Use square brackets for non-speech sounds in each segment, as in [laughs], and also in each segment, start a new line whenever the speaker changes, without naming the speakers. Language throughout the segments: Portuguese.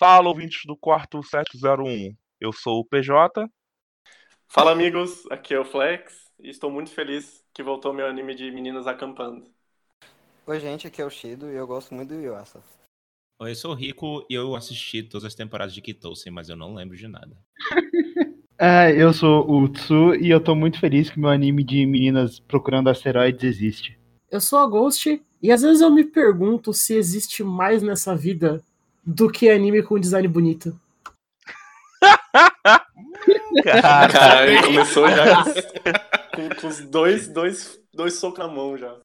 Fala, ouvintes do quarto 701. Eu sou o PJ.
Fala, amigos. Aqui é o Flex. E estou muito feliz que voltou meu anime de meninas acampando.
Oi, gente. Aqui é o Shido e eu gosto muito do Yuasa.
Oi, eu sou o Rico e eu assisti todas as temporadas de Kitousen, mas eu não lembro de nada. [laughs]
É, eu sou o Tsu e eu tô muito feliz que meu anime de meninas procurando asteroides existe.
Eu sou a Ghost e às vezes eu me pergunto se existe mais nessa vida do que anime com design bonito. [laughs]
Caralho, começou já [laughs] com, com os dois, dois, dois socos na mão já.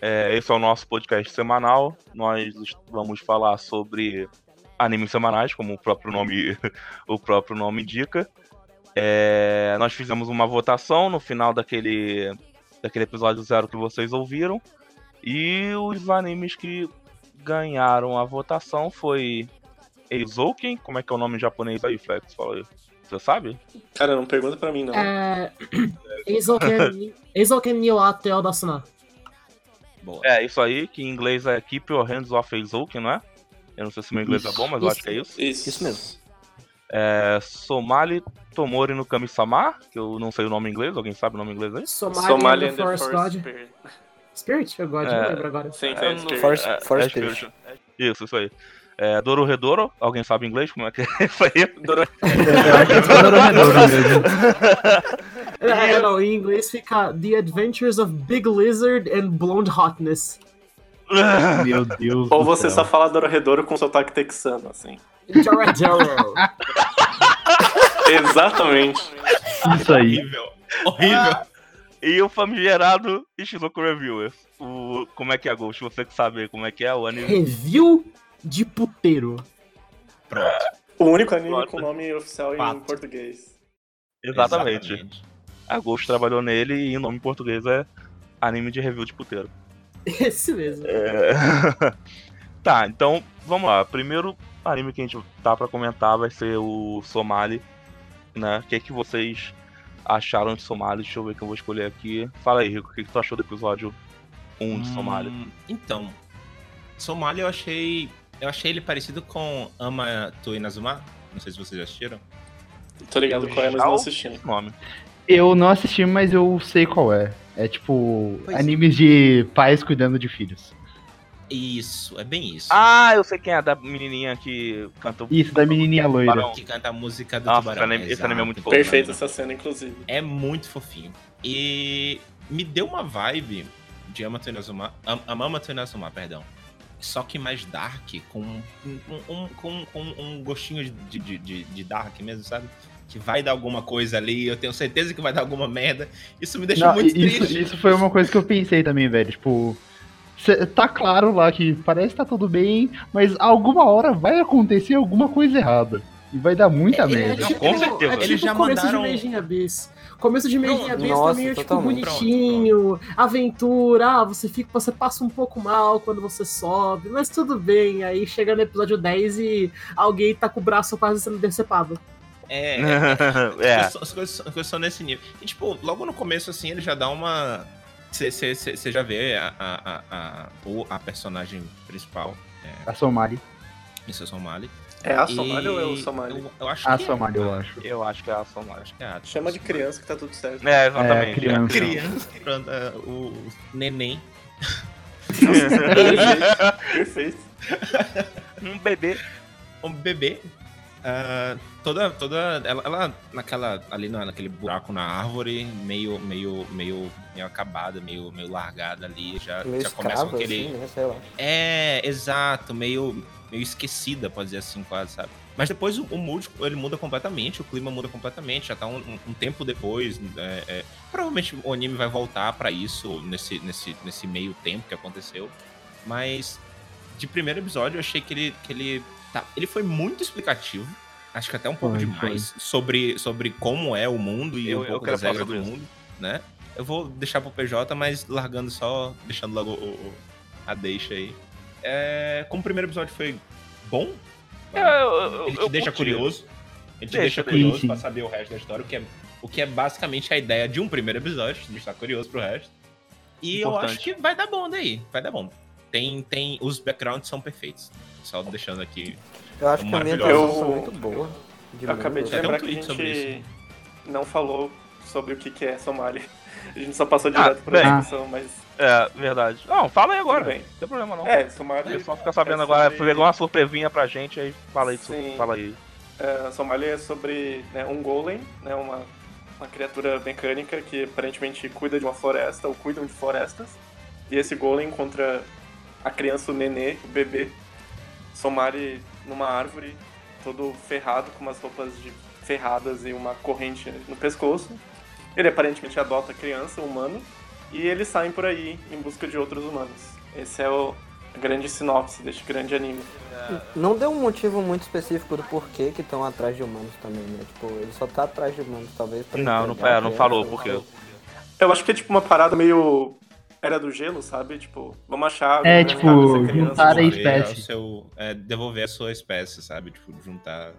É, esse é o nosso podcast semanal. Nós vamos falar sobre animes semanais, como o próprio nome, [laughs] o próprio nome indica. É, nós fizemos uma votação no final daquele, daquele episódio zero que vocês ouviram. E os animes que ganharam a votação foi Eizouken, como é que é o nome em japonês aí, Flex? Fala aí. Você sabe?
Cara, não pergunta pra mim, não.
É. Eizouken Atel da Suna.
Boa.
É, isso aí, que em inglês é Keep Your Hands Off Eizouken, não é? Eu não sei se meu inglês é bom, mas eu acho que é isso.
Isso.
Isso mesmo.
É, Somali Tomori no Kami-sama, que eu não sei o nome em inglês, alguém sabe o nome em inglês aí?
Somalia,
Somalia
and the Forest God.
Spirit.
Spirit? Eu gosto,
É.
não lembro agora.
Sim,
É, no
Spirit.
Force,
É, é
Spirit.
Spirit. Isso, isso aí. É, Doro Redoro, alguém sabe inglês? Como é que [laughs] é isso aí?
Doro-
é Dororedoro mesmo.
É, é, não, em inglês fica The Adventures of Big Lizard and Blonde Hotness. [laughs]
Meu Deus
Ou
do
você
céu.
só fala Dororedoro com sotaque texano, assim.
Joradoro. [laughs]
Exatamente.
Isso aí.
Horrível. Horrível.
E o famigerado Ishizoku Reviewer. O, como é que é, Ghost? Você que sabe como é que é o anime.
Review de puteiro.
Pronto.
O único anime
Nossa.
com nome oficial em
Fato.
português.
Exatamente. A Ghost trabalhou nele e o nome em português é Anime de Review de Puteiro. [laughs]
Esse mesmo.
É. [laughs] tá, então vamos lá. Primeiro anime que a gente tá pra comentar vai ser o Somali, né? O que, que vocês acharam de Somali? Deixa eu ver que eu vou escolher aqui. Fala aí, Rico, o que, que tu achou do episódio 1 de Somali?
Hum, então, Somália eu achei. Eu achei ele parecido com Ama Tu Inazuma. Não sei se vocês já assistiram.
Tô ligado qual é, mas não assistindo.
nome.
Eu não assisti, mas eu sei qual é. É tipo
Pois é.
animes de pais cuidando de filhos.
Isso, é bem isso.
Ah, eu sei quem é, da menininha que canta o
Isso, da menininha loira.
Que canta a música do
Nossa,
Tubarão.
esse anime- esse anime é muito
Exato.
fofo.
Perfeita essa cena, inclusive.
É muito fofinho. E me deu uma vibe de Amato Inazuma. Am- Amato Inazuma, perdão. Só que mais dark, com um, um- com, com um gostinho de, de, de, de dark mesmo, sabe? Que vai dar alguma coisa ali, eu tenho certeza que vai dar alguma merda. Isso me deixou
Não,
muito
isso,
triste.
isso foi uma coisa que eu pensei também, velho. Tipo, cê- tá claro lá que parece que tá tudo bem, mas alguma hora vai acontecer alguma coisa errada. E vai dar muita
É,
merda.
Não, com certeza.
É tipo
Eles já
começo
mandaram-
de in Abyss. Começo de
Pronto.
Abyss
Nossa,
também é tipo
totalmente.
bonitinho, aventura, ah, você fica, você passa um pouco mal quando você sobe, mas tudo bem. Aí chega no episódio 10 e alguém tá com o braço quase sendo decepado. [laughs]
É,
é.
As coisas- As coisas, as coisas são nesse nível. E, tipo, logo no começo, assim, ele já dá uma. Você já vê a, a, a, a, o- a personagem principal. É,
A Somali.
isso é Somali.
É a
E
Somali ou é o Somali?
Eu, eu acho
A
que é.
Somali, eu acho.
Eu acho que é a Somali.
Acho que é a
Chama de criança que tá tudo certo.
É, exatamente.
É, criança.
Criança. É, o neném.
Perfeito.
um [laughs] bebê.
Um bebê. Ah, toda, toda. Ela, ela naquela. Ali na, naquele buraco na árvore, meio, meio, meio, meio acabada, meio, meio largada ali. Já,
Meio
já começa aquele.
assim, né?
É, exato, meio, meio esquecida, pode dizer assim, quase, sabe? Mas depois o, o mood, ele muda completamente, o clima muda completamente, já tá um, um- um tempo depois. é, é, provavelmente o anime vai voltar pra isso nesse, nesse, nesse meio tempo que aconteceu. Mas de primeiro episódio eu achei que ele, que ele, tá, ele foi muito explicativo. Acho que até um pouco
Foi,
demais sobre, sobre como é o mundo e
Eu-
um
eu
pouco
quero
das
falar
regras do
isso.
mundo, né? Eu vou deixar pro PJ, mas largando só, deixando logo o- o- a deixa aí. É, como o primeiro episódio foi bom,
É, eu, eu,
Ele te
eu
deixa
curti.
curioso. Ele te
Deixa,
deixa curioso
sim.
pra saber o resto da história, o que, é, o que é basicamente a ideia de um primeiro episódio, de estar curioso pro resto. E eu
Importante.
acho que vai dar bom daí, vai dar bom. Tem, tem, os backgrounds são perfeitos. Só deixando aqui.
Eu acho que a ambientação
Eu-
é muito boa. de
Eu acabei de.
Até um
lembrar que a gente não falou sobre o que que é Somali. A gente só passou
Ah,
direto pra
bem.
discussão, mas
É, verdade. Não, fala aí agora.
bem.
Não tem problema não.
É, Somali...
Eu só ficar sabendo
é
agora,
sobre-
foi pegar uma surpresinha pra gente, aí fala aí,
Sim.
fala aí.
É, Somalia é sobre né, um golem, né, uma, uma criatura mecânica que aparentemente cuida de uma floresta, ou cuidam de florestas. E esse golem encontra a criança, o nenê, o bebê, Somali numa árvore, todo ferrado, com umas roupas de ferradas e uma corrente no pescoço. Ele aparentemente adota a criança, um humano, e eles saem por aí em busca de outros humanos. Esse é o, a grande sinopse deste grande anime.
Não deu um motivo muito específico do porquê que estão atrás de humanos também, né? Tipo, ele só tá atrás de humanos, talvez pra
Não, não, é, não falou
não
por quê.
falou.
Eu acho que é tipo uma parada meio. Era do gelo, sabe? Tipo, vamos achar.
É, tipo,
criança.
juntar a espécie.
seu- é, devolver a sua espécie, sabe? Tipo, juntar.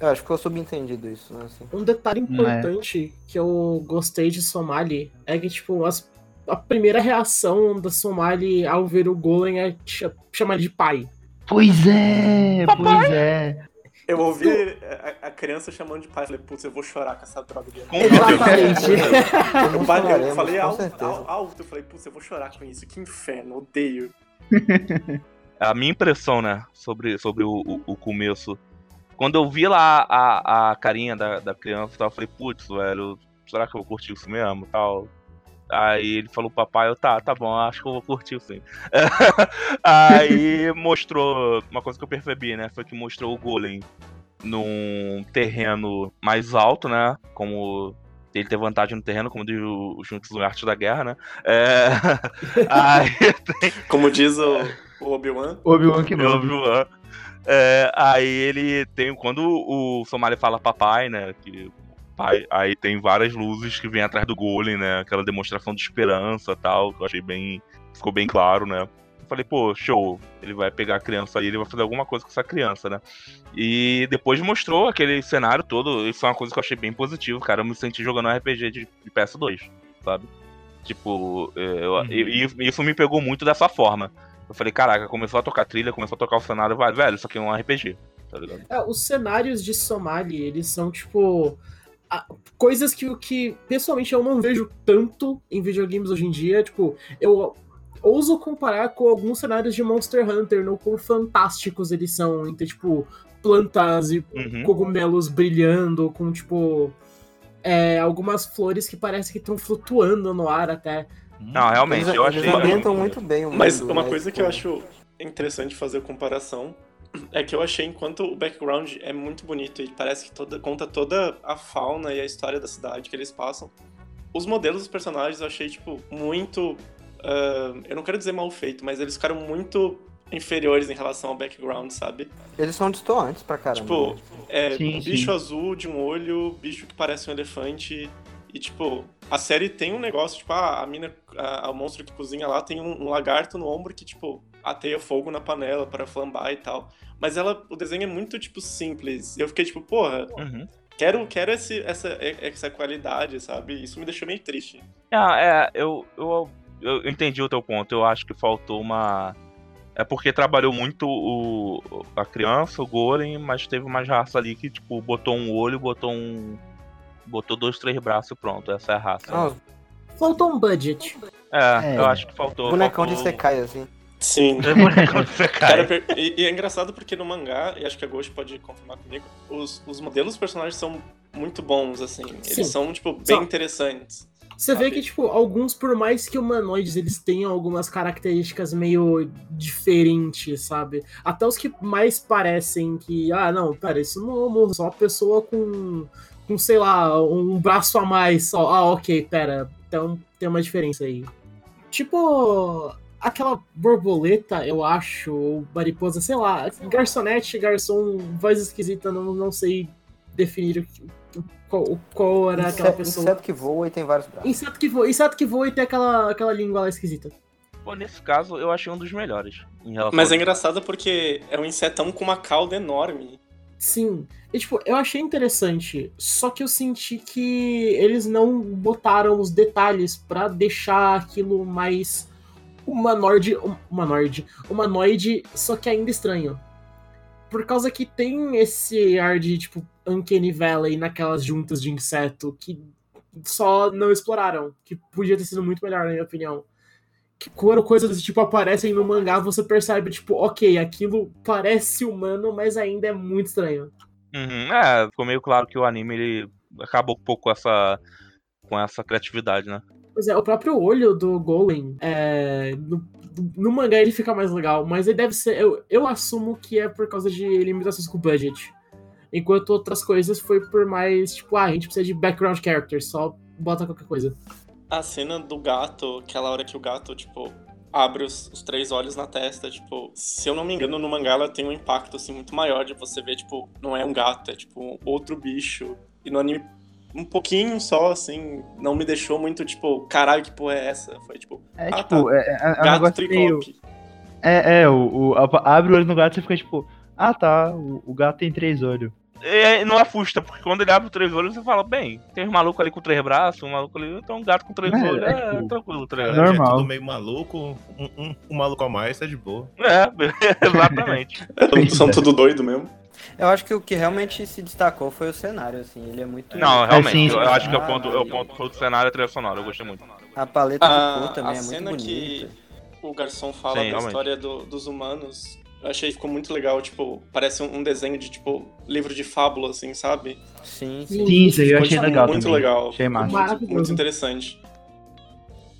Eu acho que ficou subentendido isso, né? Assim.
Um detalhe
é.
importante que eu gostei de Somali é que, tipo, as- a primeira reação da Somali ao ver o Golem é ch- chamar ele de pai.
Pois é, pois é.
Eu ouvi a, a criança chamando de pai. Falei, putz, eu vou chorar com essa droga de
Com
Exatamente. [laughs]
Eu, ba- eu falei alto, alto, eu falei, putz, eu vou chorar com isso. Que inferno, odeio.
A minha impressão, né, sobre, sobre o, o, o começo. Quando eu vi lá a, a carinha da, da criança e tal, eu falei, putz, velho, será que eu vou curtir isso mesmo tal? Aí ele falou, papai, eu tá, tá bom, acho que eu vou curtir sim. [laughs] Aí mostrou, uma coisa que eu percebi, né, foi que mostrou o Golem num terreno mais alto, né, como ele ter vantagem no terreno, como diz o Juntos no Arte da Guerra, né. É... [laughs] Aí [laughs]
Como diz o, o Obi-Wan,
Obi-Wan que não.
Obi-Wan. É, aí ele tem. Quando o Somali fala papai, né? Que pai, aí tem várias luzes que vêm atrás do Golem, né? Aquela demonstração de esperança e tal, que eu achei bem. Ficou bem claro, né? Eu falei, pô, show. Ele vai pegar a criança aí, ele vai fazer alguma coisa com essa criança, né? E depois mostrou aquele cenário todo. Isso é uma coisa que eu achei bem positivo, cara. Eu me senti jogando um RPG de, de PS2, sabe? Tipo, é, eu-
Uhum.
e- e isso me pegou muito dessa forma. Eu falei, caraca, começou a tocar trilha, começou a tocar o cenário, vai, velho, isso aqui é um RPG, tá ligado?
É, os cenários de Somali, eles são, tipo. Coisas que, que, pessoalmente, eu não vejo tanto em videogames hoje em dia. Tipo, eu ouso comparar com alguns cenários de Monster Hunter, no quão fantásticos eles são. Então, tipo, plantas e
Uhum.
cogumelos brilhando, com, tipo. é, algumas flores que parece que estão flutuando no ar até.
Não, realmente,
Eles,
eu
eles
achei.
ambientam muito bem o mundo,
Mas uma
né?
coisa
Tipo,
que eu acho interessante fazer comparação é que eu achei enquanto o background é muito bonito e parece que toda, conta toda a fauna e a história da cidade que eles passam, os modelos dos personagens eu achei, tipo, muito. ah, eu não quero dizer mal feito, mas eles ficaram muito inferiores em relação ao background, sabe?
Eles são distantes pra caramba.
Tipo, é,
Sim,
bicho
sim.
azul de um olho, bicho que parece um elefante. E, tipo, a série tem um negócio, tipo, ah, a mina, a, a monstro que cozinha lá tem um, um lagarto no ombro que, tipo, ateia fogo na panela para flambar e tal. Mas ela, o desenho é muito, tipo, simples. E eu fiquei, tipo, porra,
Uhum.
quero, quero esse, essa, essa qualidade, sabe? Isso me deixou meio triste.
Ah, é, eu, eu, eu entendi o teu ponto. Eu acho que faltou uma. É porque trabalhou muito o, a criança, o Golem, mas teve uma raça ali que, tipo, botou um olho, botou um. Botou dois, três braços e pronto. Essa é a raça.
Ah,
Faltou um budget.
É,
É.
eu acho que faltou.
bonecão de
faltou...
Sekai, assim.
Sim.
É. [laughs]
Cara, e, e é engraçado porque no mangá, e acho que a Ghost pode confirmar comigo, os, os modelos dos personagens são muito bons, assim. Eles
Sim.
são, tipo, bem
São.
interessantes.
Você vê
Sabe?
que, tipo, alguns, por mais que humanoides, eles tenham algumas características meio diferentes, sabe? Até os que mais parecem que, ah, não, pera, isso não é só uma pessoa com, com, sei lá, um braço a mais só. Ah, ok, pera, então tem uma diferença aí. Tipo, aquela borboleta, eu acho, ou mariposa, sei lá, garçonete, garçom, voz esquisita, não, não sei definir o que- qual, qual era aquela pessoa.
Inseto que voa e tem vários braços.
Inseto que voa, inseto que voa e tem aquela, aquela língua lá esquisita.
Pô, nesse caso, eu achei um dos melhores. Em relação
Mas é engraçado porque é um insetão com uma cauda enorme.
Sim. E, tipo, eu achei interessante, só que eu senti que eles não botaram os detalhes pra deixar aquilo mais humanoide, hum- humanoide, humanoide, só que ainda estranho. Por causa que tem esse ar de, tipo, Uncanny Valley naquelas juntas de inseto que só não exploraram, que podia ter sido muito melhor, na minha opinião. Que quando coisas desse tipo aparecem no mangá, você percebe, tipo, ok, aquilo parece humano, mas ainda é muito estranho.
Uhum, É, ficou meio claro que o anime ele acabou um pouco essa, com essa criatividade, né?
Pois é, o próprio olho do Golem, é, no, no mangá ele fica mais legal, mas ele deve ser. Eu, eu assumo que é por causa de limitações com o budget. Enquanto outras coisas foi por mais, tipo, ah, a gente precisa de background characters, só bota qualquer coisa.
A cena do gato, aquela hora que o gato, tipo, abre os, os três olhos na testa, tipo, se eu não me engano, no mangá ela tem um impacto, assim, muito maior de você ver, tipo, não é um gato, é, tipo, outro bicho. E no anime, um pouquinho só, assim, não me deixou muito, tipo, caralho, que porra é essa? Foi, tipo,
É
Ah,
tipo,
tá.
é, é, é um
gato
negócio meio. É, é, o, o- a- abre o olho no gato e você fica tipo, ah tá, o, o gato tem três olhos.
E não assusta, porque quando ele abre os três olhos, você fala, bem, tem um maluco ali com três braços, um maluco ali, então um gato com três
É,
olhos,
é
é,
tipo,
tranquilo, tá
É,
ligado?
Normal.
é tudo meio maluco, um, um, um maluco a mais tá de boa.
É, [laughs] exatamente.
São tudo doido mesmo.
Eu acho que o que realmente se destacou foi o cenário, assim. Ele é muito.
Não, realmente,
sim,
eu, acho que é o ponto, é o ponto foi o cenário e a trilha sonora, eu gostei muito.
A paleta
A-
de cor também
a
é muito
cena que-
bonita.
O garçom fala
Sim,
da
realmente.
história do- dos humanos. Eu achei que ficou muito legal, tipo, parece um, um desenho de, tipo, livro de fábula, assim, sabe?
Sim, sim.
Sim, isso aí eu achei
tipo,
legal
Muito
também.
legal.
Achei massa.
Muito, muito interessante.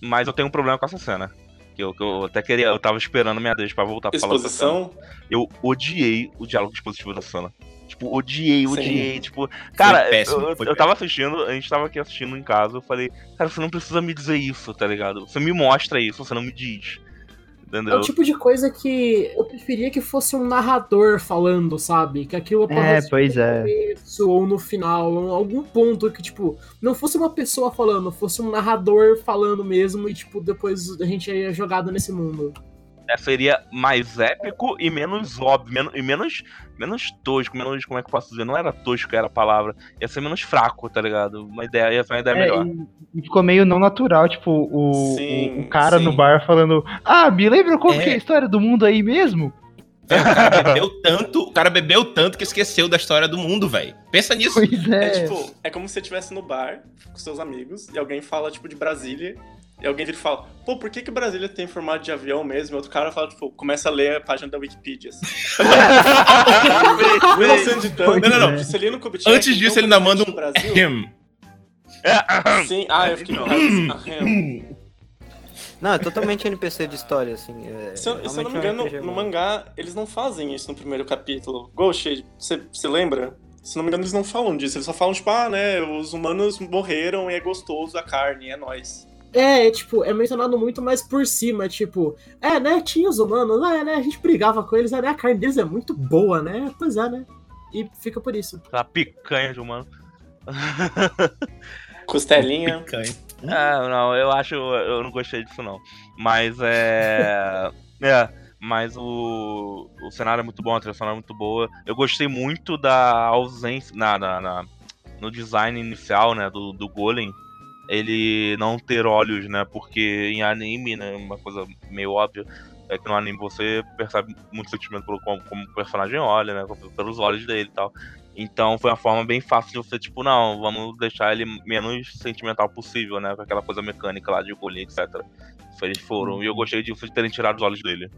Mas eu tenho um problema com essa cena. Que eu, que eu até queria, eu tava esperando minha vez pra voltar pra falar dessa cena.
Exposição,
Eu odiei o diálogo expositivo da cena. Tipo, odiei,
Sim.
odiei. Tipo, cara,
péssimo,
eu, eu-
foi
eu tava assistindo, a gente tava aqui assistindo em casa, eu falei, cara, você não precisa me dizer isso, tá ligado? Você me mostra isso, você não me diz.
É
Entendeu?
o tipo de coisa que eu preferia que fosse um narrador falando, sabe? Que aquilo
É,
aparecesse
pois
no
é.
começo ou no final, em algum ponto que, tipo, não fosse uma pessoa falando, fosse um narrador falando mesmo e, tipo, depois a gente é jogado nesse mundo.
É, seria mais épico e menos óbvio, menos, e menos, menos tosco, menos, como é que eu posso dizer? Não era tosco, era a palavra. Ia ser menos fraco, tá ligado? Uma ideia, ia ser uma ideia
É,
melhor.
e- e ficou meio não natural, tipo, o,
Sim,
o, cara
sim.
no bar falando, ah, me lembra como
É.
que é a história do mundo aí mesmo?
O cara bebeu tanto, o cara bebeu tanto que esqueceu da história do mundo, velho. Pensa nisso.
Pois
é.
é.
tipo, é como se você estivesse no bar com seus amigos e alguém fala, tipo, de Brasília. E alguém vira e fala, pô, por que, que Brasília tem formato de avião mesmo? E outro cara fala, tipo, começa a ler a página da Wikipedia. Assim. [laughs]
Não, não, não.
Você lê no Kubitschek,
Antes disso,
tem
ele ainda manda um.
Brasil. Sim, ah, eu fiquei.
Não, é totalmente NPC de história, assim. É,
Se eu, se eu não me engano, no mangá, eles não fazem isso no primeiro capítulo. Ghost, você você lembra? Se não me engano, eles não falam disso. Eles só falam, tipo, ah, né, os humanos morreram e é gostoso a carne, é nóis.
É, é, tipo, é mencionado muito mais por cima, tipo, é, né, tinha os humanos, é, né, a gente brigava com eles, é, né, a carne deles é muito boa, né, pois é, né, e fica por isso.
Aquela picanha de humano. [laughs]
Costelinha.
Picanha.
É, não, eu acho. Eu não gostei disso, não. Mas é. [laughs] é, mas o, o cenário é muito bom, a trilha sonora é muito boa. Eu gostei muito da ausência. Na, na, na- no design inicial, né, do, do Golem. Ele não ter olhos, né? Porque em anime, né, uma coisa meio óbvia. É que no anime você percebe muito sentimento pelo como, como o personagem olha, né? Pelos olhos dele e tal. Então foi uma forma bem fácil de você, tipo, não, vamos deixar ele menos sentimental possível, né? Com aquela coisa mecânica lá de golinho, etc. Eles foram. E eu gostei disso de terem tirado os olhos dele.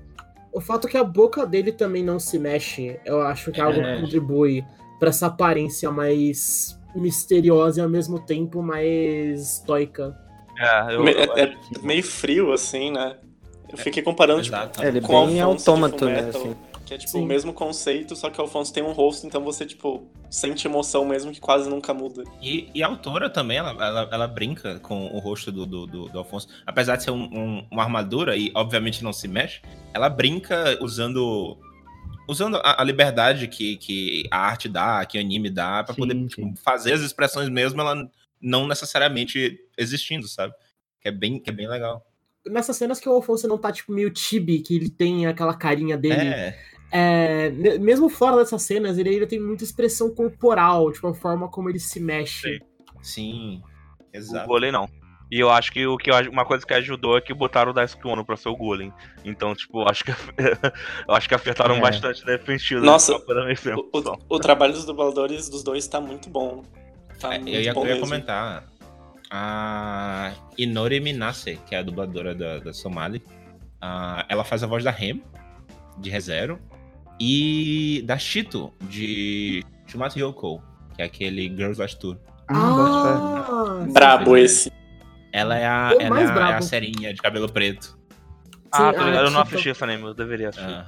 O fato que a boca dele também não se mexe, eu acho que é algo
É.
que contribui pra essa aparência mais misteriosa e ao mesmo tempo mais estoica.
É, eu.
É, é meio frio, assim, né? Eu fiquei comparando, tipo.
É, ele é
com de
autômato, né, assim.
Que é tipo
Sim.
o mesmo conceito, só que o Alfonso tem um rosto, então você, tipo, sente emoção mesmo que quase nunca muda.
E, e a autora também, ela, ela, ela brinca com o rosto do, do, do- do Alfonso. Apesar de ser um- um- uma armadura e, obviamente, não se mexe, ela brinca usando usando a, a liberdade que, que a arte dá, que o anime dá, pra
Sim,
poder
sim.
tipo, fazer as expressões mesmo, ela não necessariamente existindo, sabe? Que é bem, que é bem legal.
nessas cenas que o Alfonso não tá, tipo, meio chibi, que ele tem aquela carinha dele.
É,
é, mesmo fora dessas cenas, ele ainda tem muita expressão corporal, tipo, a forma como ele se mexe.
sim.
O
Exato.
Golem não. E eu acho que o que uma coisa que ajudou é que botaram o Daisuke Ono pra ser o Golem. Então, tipo, eu acho que [laughs] eu acho que acertaram
É.
bastante nesse sentido.
Nossa, O, o- o trabalho dos dubladores dos dois tá muito bom. Tá
É,
muito
eu ia,
bom
eu ia
mesmo.
comentar. A Inori Minase, que é a dubladora da, da Somali, ah, ela faz a voz da Rem, de ReZero, e da Shito, de Shumatsu Yoko, que é aquele Girls Last Tour.
Ah,
Ah,
Brabo esse.
Ela é a, ela
mais
é a, é a serinha de cabelo preto.
Ah,
Sim,
tô
a
ligado, eu não assisti esse anime, eu deveria assistir.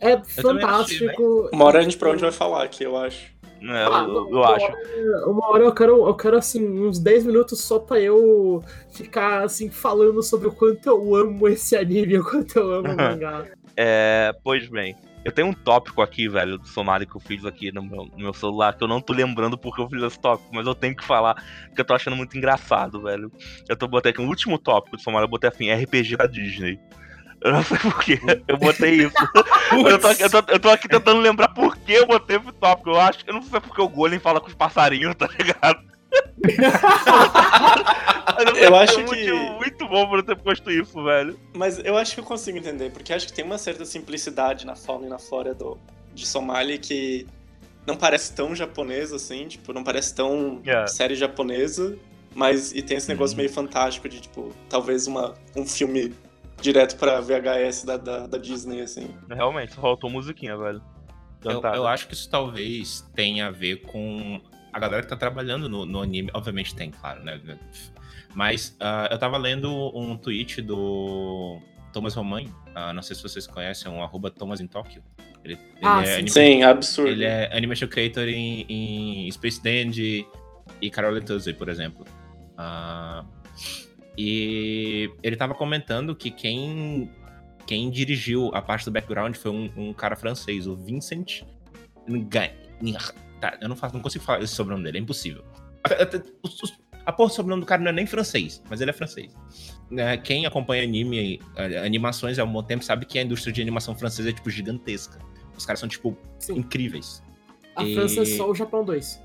É fantástico.
Uma hora a gente provavelmente vai falar aqui, eu acho.
É,
Ah,
eu, eu
uma
acho.
hora- Uma hora eu quero, eu quero, assim, uns 10 minutos só pra eu ficar, assim, falando sobre o quanto eu amo esse anime, o quanto eu amo o [laughs] mangá.
É, pois bem, eu tenho um tópico aqui, velho, do Somali que eu fiz aqui no meu, no meu celular, que eu não tô lembrando porque eu fiz esse tópico, mas eu tenho que falar, porque eu tô achando muito engraçado, velho. Eu tô botei aqui o último tópico do Somali, eu botei assim, RPG da Disney. Eu não sei porquê, eu botei isso. [laughs] eu, tô, aqui- eu, tô, eu tô aqui tentando lembrar por que eu botei esse tópico. Eu acho, eu não sei se porque o Golem fala com os passarinhos, tá ligado? [laughs]
Eu acho que-
motivo muito bom por ter posto isso, velho.
Mas eu acho que eu consigo entender, porque acho que tem uma certa simplicidade na fauna e na flora do, de Somali que não parece tão japonesa assim, tipo, não parece tão
É.
série japonesa, mas e tem esse negócio meio fantástico de, tipo, talvez uma, um filme direto pra VHS da, da, da Disney, assim.
Realmente, faltou musiquinha, velho.
Eu, eu acho que isso talvez tenha a ver com a galera que tá trabalhando no, no anime. Obviamente tem, claro, né? Mas ah, eu tava lendo um tweet do Thomas Romain. ah, não sei se vocês conhecem, um arroba Thomas in Tokyo. Ele, ele
Ah,
é
sim.
Sim, absurdo.
Ele é animation creator em, em Space Dandy e Carol Tuesday, por exemplo. Ah, e ele tava comentando que quem, quem dirigiu a parte do background foi um, um cara francês, o Vincent Nga- Nga- Tá, eu não, faço, não consigo falar esse sobrenome dele, é impossível. Os- os- A porra do sobrenome do cara não é nem francês, mas ele é francês. Né, Quem acompanha anime, animações há um bom tempo, sabe que a indústria de animação francesa é, tipo, gigantesca. Os caras são, tipo,
Sim.
incríveis.
A
E-
França é só o Japão 2.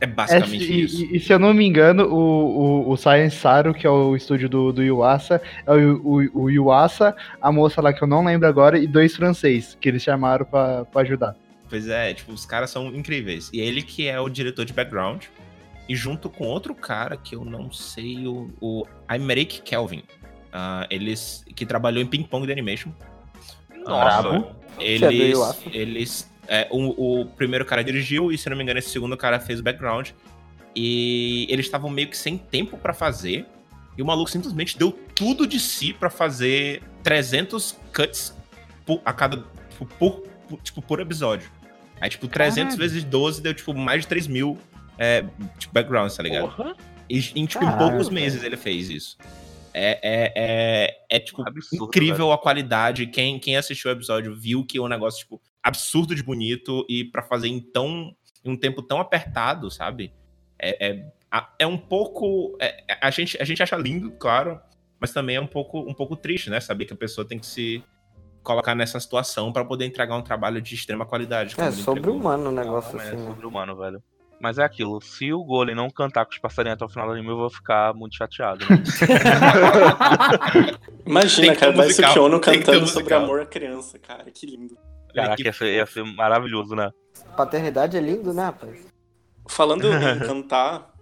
É
É,
basicamente
e,
isso.
e- e se eu não me engano, o, o, o Science Saru, que é o estúdio do, do Yuasa, é o, o, o Yuasa, a moça lá que eu não lembro agora, e dois francês, que eles chamaram pra, pra ajudar.
Pois é, tipo, os caras são incríveis. E ele que é o diretor de background. E junto com outro cara que eu não sei, o, o Aymeric Kelvin. ah, eles que trabalhou em Ping Pong de Animation.
Nossa,
Brabo.
Que é
Eles. Eles é, o, o primeiro cara dirigiu, e se não me engano, esse segundo cara fez o background. E eles estavam meio que sem tempo pra fazer. E o maluco simplesmente deu tudo de si pra fazer 300 cuts por- a cada. Por- por- tipo, por episódio. Aí, tipo, 300
Caralho.
vezes 12 deu, tipo, mais de 3 mil é, tipo, backgrounds, tá ligado?
Porra.
E em, tipo, em
Caralho,
poucos
velho.
meses ele fez isso. É, é, é, é, tipo,
Absurdo,
incrível a qualidade. Quem, quem assistiu o episódio viu que é um negócio, tipo, absurdo de bonito e pra fazer em tão em um tempo tão apertado, sabe? É, é, é um pouco. é- a, gente, a gente acha lindo, claro, mas também é um pouco, um pouco triste, né? Saber que a pessoa tem que se colocar nessa situação pra poder entregar um trabalho de extrema qualidade. como
É
ele
sobre
entregou.
humano o negócio
É
assim, né?
sobre humano, velho. Mas é aquilo, se o Golem não cantar com os passarinhos até o final do anime, eu vou ficar muito chateado. Né? [laughs]
Imagina, cara, vai
musical,
Sukiono cantando sobre amor à criança, cara, que lindo.
Caraca,
Que
ia ser, ia ser maravilhoso, né?
Paternidade é lindo, né, rapaz?
Falando em [laughs] cantar,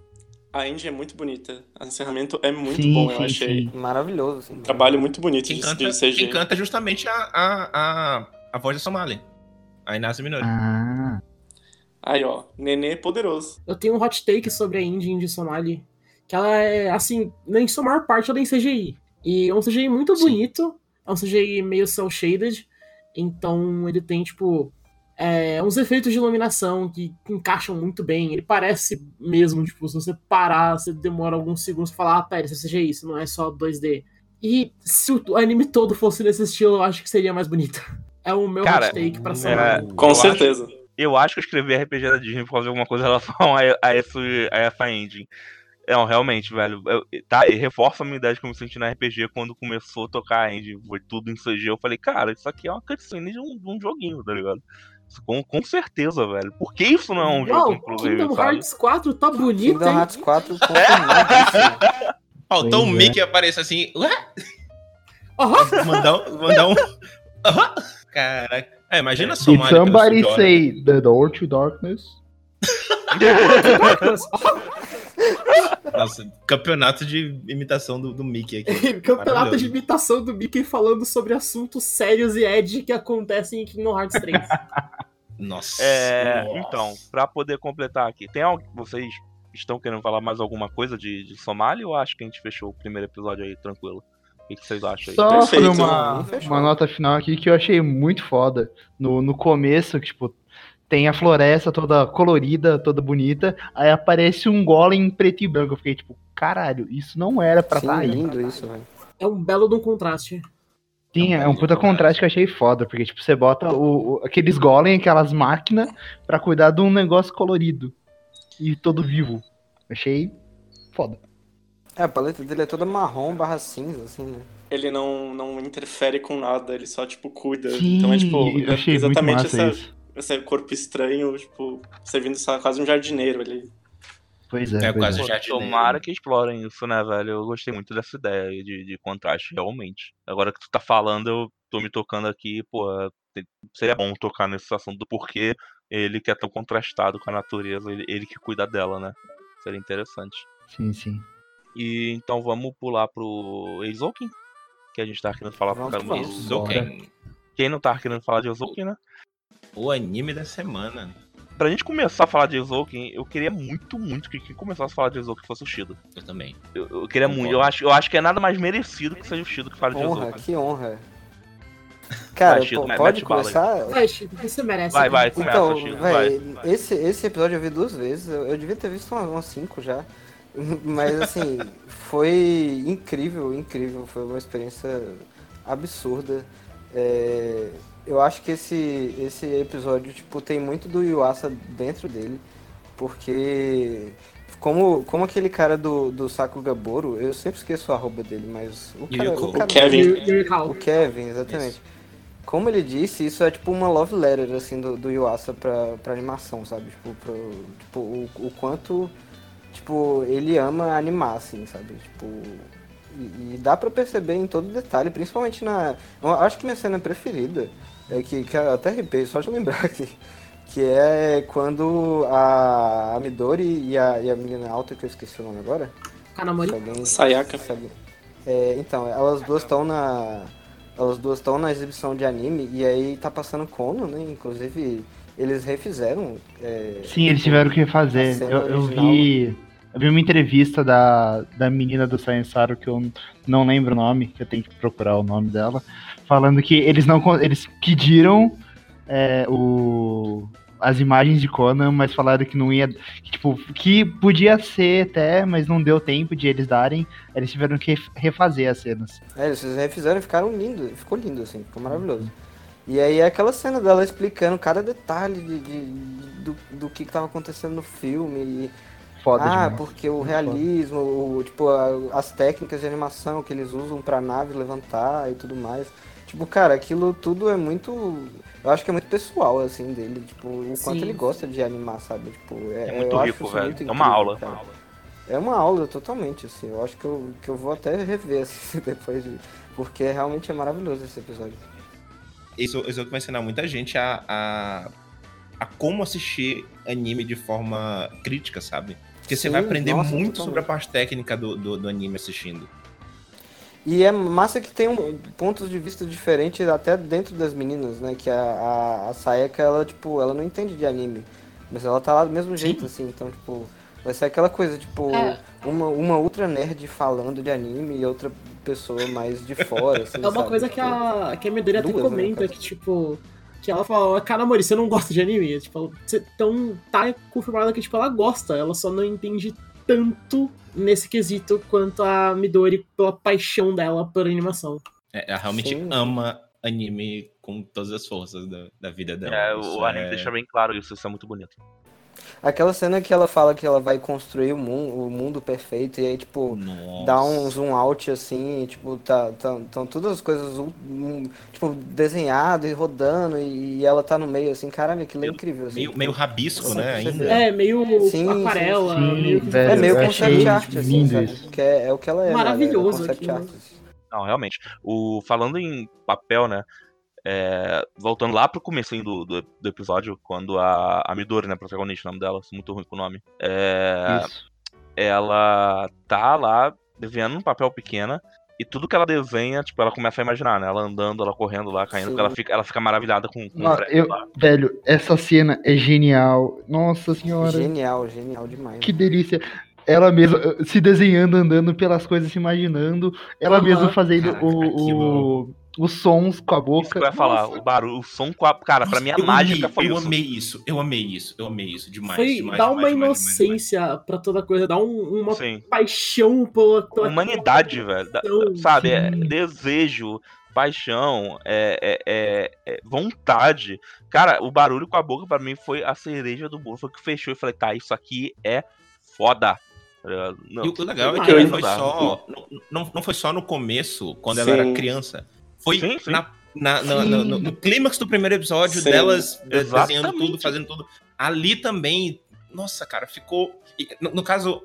a Andy é muito bonita. O encerramento é muito
Sim,
bom, eu
sim,
achei.
sim.
Maravilhoso, assim.
Um trabalho muito bonito
Quem
de,
canta,
de CG.
quem canta é justamente a, a, a, a voz da Somali. A Inasa Minori.
Ah.
Aí, ó, Nenê poderoso.
Eu tenho um hot take sobre a Indie de Somali. Que ela é, assim, em sua maior parte ela é em CGI. E é um CGI muito
Sim.
bonito. É um CGI meio cel-shaded. Então ele tem, tipo, é, uns efeitos de iluminação que encaixam muito bem. Ele parece mesmo, tipo, se você parar, você demora alguns segundos pra falar, ah, pera, isso é CGI, isso não é só 2D. E se o anime todo fosse nesse estilo, eu acho que seria mais bonito. [laughs] É o meu
Cara,
hot take pra
era-
Somali.
Com
Eu
certeza.
Eu acho que eu escrevi RPG da Disney por causa de alguma coisa em relação a, a, esse, a essa engine. É, não, realmente, velho. eu- tá, e reforça a minha ideia de que eu me senti na RPG quando começou a tocar a End. Foi tudo em CG. Eu falei, cara, isso aqui é uma cutscene de um, de um joguinho, tá ligado? Com, com certeza, velho. Por que isso não é um jogo, inclusive,
Kingdom
sabe?
Hearts 4 tá bonito,
Kingdom
hein?
Hearts 4 confirmadíssimo.
Faltou um
Pois é.
Mickey aparecer assim. Ué?
Aham. [laughs]
Mandar um. Mandar um... Aham. Caraca. É, imagina só
Did somebody say the door to darkness? [laughs] [laughs]
Nossa, campeonato de imitação do, do Mickey aqui. [laughs]
Campeonato de imitação do Mickey falando sobre assuntos sérios e edge que acontecem em Kingdom Hearts 3. [laughs]
Nossa.
É,
nossa.
então, pra poder completar aqui, tem algo vocês estão querendo falar mais alguma coisa de, de Somália ou acho que a gente fechou o primeiro episódio aí tranquilo? O que, vocês acham aí?
Só
Perfeito.
uma, uma nota final aqui que eu achei muito foda. No, no começo, que, tipo, tem a floresta toda colorida, toda bonita, aí aparece um golem preto e branco. Eu fiquei tipo, caralho, isso não era pra estar aí.
lindo isso, velho.
É um belo de um contraste.
Sim, é um puta contraste que eu achei foda, porque, tipo, você bota o, o- aqueles golem, aquelas máquinas, pra cuidar de um negócio colorido e todo vivo. Achei foda.
É, a paleta dele é toda marrom barra cinza, assim, né?
Ele não, não interfere com nada, ele só, tipo, cuida.
Sim,
então é, tipo,
achei muito
exatamente
massa
essa,
isso.
Esse corpo estranho, tipo, servindo só quase um jardineiro ali.
Pois é,
É,
pois
quase
é.
Pô,
jardineiro.
Tomara que explorem isso, né, velho? Eu gostei muito dessa ideia aí de, de contraste, realmente. Agora que tu tá falando, eu tô me tocando aqui, pô, é, seria bom tocar nesse assunto do porquê ele que é tão contrastado com a natureza, ele, ele que cuida dela, né? Seria interessante.
Sim, sim.
E então vamos pular pro Eizouken, que a gente tá querendo falar pra caramba. do-
Zouken,
Quem não tá querendo falar de Eizouken, né?
O anime da semana.
Pra gente começar a falar de Eizouken, eu queria muito, muito que quem começasse a falar de Eizouken fosse o Shido.
Eu também.
Eu, eu queria muito.
Concordo.
Eu acho, eu acho que é nada mais merecido que seja o Shido que fale de
Honra,
Eizouken.
que honra. [laughs] Cara,
Vai, mete
pode começar?
Vai, Chico, você merece.
Vai,
né?
vai, começa,
Então,
Chico,
véi,
vai.
esse, esse episódio eu vi duas vezes. Eu, eu devia ter visto umas, umas cinco já. [laughs] Mas assim, foi incrível, incrível. Foi uma experiência absurda. É, eu acho que esse, esse episódio, tipo, tem muito do Yuasa dentro dele. Porque como, como aquele cara do, do Saku Gaboro, eu sempre esqueço o arroba dele, mas o cara,
Yuko.
o cara
O Kevin.
O Kevin, exatamente. Como ele disse, isso é tipo uma love letter, assim, do, do Yuasa pra, pra animação, sabe? Tipo, pro, tipo o, o quanto, tipo, ele ama animar, assim, sabe? Tipo, e, e dá pra perceber em todo detalhe, principalmente na... Eu acho que minha cena preferida, é que, que eu até arrepei, só de lembrar [laughs] aqui, que é quando a, a Midori e a, e a menina alta, que eu esqueci o nome agora,
Kanamori.
alguém...
Sayaka.
Sabe? É, então, elas duas estão na. Elas duas estão na exibição de anime e aí tá passando Kono, né? Inclusive, eles refizeram. é,
Sim, eles tiveram que fazer.
a cena
Eu, eu vi. Eu vi uma entrevista da, da menina do Science que eu não lembro o nome, que eu tenho que procurar o nome dela, falando que eles não eles pediram é, o, as imagens de Conan, mas falaram que não ia. Que, tipo, que podia ser até, mas não deu tempo de eles darem. Eles tiveram que refazer as cenas.
É, eles refizeram e ficaram lindo, ficou lindo, assim, ficou maravilhoso. E aí é aquela cena dela explicando cada detalhe de, de- do, do que, que tava acontecendo no filme. E,
Foda
ah,
demais.
porque o
Muito
realismo, o, tipo, a- as técnicas de animação que eles usam pra nave levantar e tudo mais. Tipo, cara, aquilo tudo é muito. Eu acho que é muito pessoal, assim, dele. Tipo, o quanto
Sim.
ele gosta de animar, sabe? Tipo, é,
É muito
eu acho
rico, velho.
muito
É uma
incrível,
aula.
cara. É uma aula totalmente, assim. Eu acho que eu, que eu vou até rever [laughs] assim, depois de. Porque realmente é maravilhoso esse episódio.
Isso, isso vai ensinar muita gente a, a, a como assistir anime de forma crítica, sabe? Porque você
Sim,
vai aprender
nossa,
muito
totalmente.
sobre a parte técnica do, do, do anime assistindo.
E é massa que tem um- pontos de vista diferentes até dentro das meninas, né? Que a, a, a Sayaka, ela, tipo, ela não entende de anime. Mas ela tá lá do mesmo jeito, assim. Então, tipo, vai ser aquela coisa, tipo,
É.
uma, uma ultra nerd falando de anime e outra pessoa mais de fora, assim,
É uma
sabe?
coisa que
Tipo,
a, que a Midori até
né,
comenta,
cara?
que tipo. Que ela fala, cara, amor, você não gosta de anime? Tipo, você- então tá confirmado que tipo, ela gosta, ela só não entende tanto nesse quesito quanto a Midori pela paixão dela por animação.
É, ela realmente
Sim.
ama anime com todas as forças da, da vida dela.
É,
Isso
o anime
é-
deixa bem claro isso, isso é muito bonito.
Aquela cena que ela fala que ela vai construir o mundo, o mundo perfeito, e aí, tipo,
Nossa.
dá um zoom out assim, e, tipo, tá, tá, tão todas as coisas, um, tipo, desenhado e rodando, e ela tá no meio, assim, caralho, aquilo é incrível, assim.
Meio, meio rabisco,
Você-
né? Ainda.
É, meio
Sim,
aquarela,
sim,
meio que
velho.
É meio concept art, assim, sabe? Que é, é o que ela é, né?
Maravilhoso
Ela é concept
aquilo.
art. assim.
Não, realmente. O, falando em papel, né? É, voltando lá pro comecinho do, do, do episódio, quando a, a Midori, né, protagonista, o nome dela, sou muito ruim com o nome. É,
Isso.
ela tá lá desenhando um papel pequena. E tudo que ela desenha, tipo, ela começa a imaginar, né? Ela andando, ela correndo lá, caindo,
Sim.
ela fica, ela fica maravilhada com, com
Nossa, eu,
lá.
velho, essa cena é genial. Nossa senhora,
Genial, genial demais.
que delícia. Ela mesma eh, se desenhando, andando pelas coisas, se imaginando. Ela
Aham.
mesma fazendo
Caraca,
o- os sons com a
Isso
boca.
que eu ia falar,
Nossa,
o barulho, o som com a. Cara, pra mim a
eu
mágica
amei,
foi
eu
isso.
amei isso, eu amei isso, eu amei isso demais.
Foi,
demais,
dá
demais,
uma
demais, demais, demais.
inocência pra toda coisa, dá um- uma
Sim.
paixão pela, pela
Humanidade, velho. Da- Sabe? É desejo, paixão, é, é- é- é vontade. Cara, o barulho com a boca pra mim foi a cereja do bolo. Foi o que fechou e falei, tá, isso aqui é foda. Tá? Não,
E o legal é que
eu
não foi só. Não, não, foi só no começo, quando ela
Sim.
era criança. Foi
Sim, sim.
na, na- na- no, no- no clímax do primeiro episódio,
Sim,
delas eh, desenhando
exatamente.
tudo, fazendo tudo. Ali também, nossa, cara, ficou. No, no caso,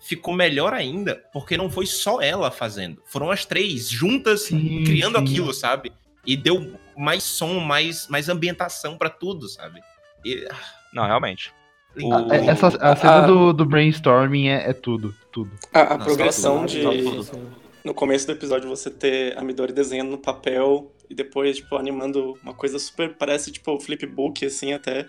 ficou melhor ainda, porque não foi só ela fazendo. Foram as três juntas
Sim,
criando
sim.
aquilo, sabe? E deu mais som, mais, mais ambientação pra tudo, sabe? E, ah,
Não, realmente. O-
É, Essa, a cena
Ah.
do, do brainstorming é, é tudo, tudo.
A, a
Nossa,
progressão
tudo,
de.
tudo.
No começo do episódio você ter a Midori desenhando no papel e depois, tipo, animando uma coisa super. Parece, tipo, flipbook, assim, até.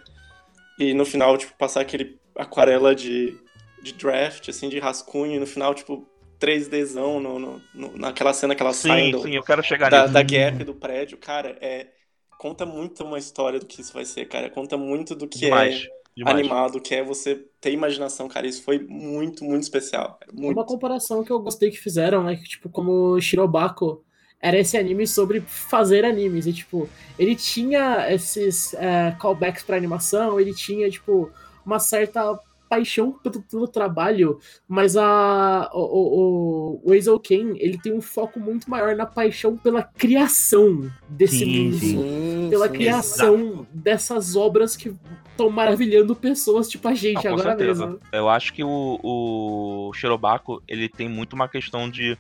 E no final, tipo, passar aquele aquarela de, de draft, assim, de rascunho, e no final, tipo, 3Dzão no, no, no- naquela cena que saem
Sim,
do,
sim, eu quero chegar
da,
nisso.
da gap do prédio, cara, é. Conta muito uma história do que isso vai ser, cara. Conta muito do que
Demais.
é
demais.
animado, que é você ter imaginação, cara. Isso foi muito, muito especial. Cara. Muito.
Uma comparação que eu gostei que fizeram, né? Que, tipo, como Shirobako era esse anime sobre fazer animes. E, tipo, ele tinha esses é, callbacks pra animação, ele tinha, tipo, uma certa paixão pelo, pelo trabalho, mas a, o, o, o Ken, ele tem um foco muito maior na paixão pela criação desse
Sim,
mundo.
sim.
Pela
sim.
criação dessas obras que estão maravilhando pessoas tipo a gente
Não, com
agora
certeza.
mesmo.
Eu acho que o, o Shirobako, ele tem muito uma questão de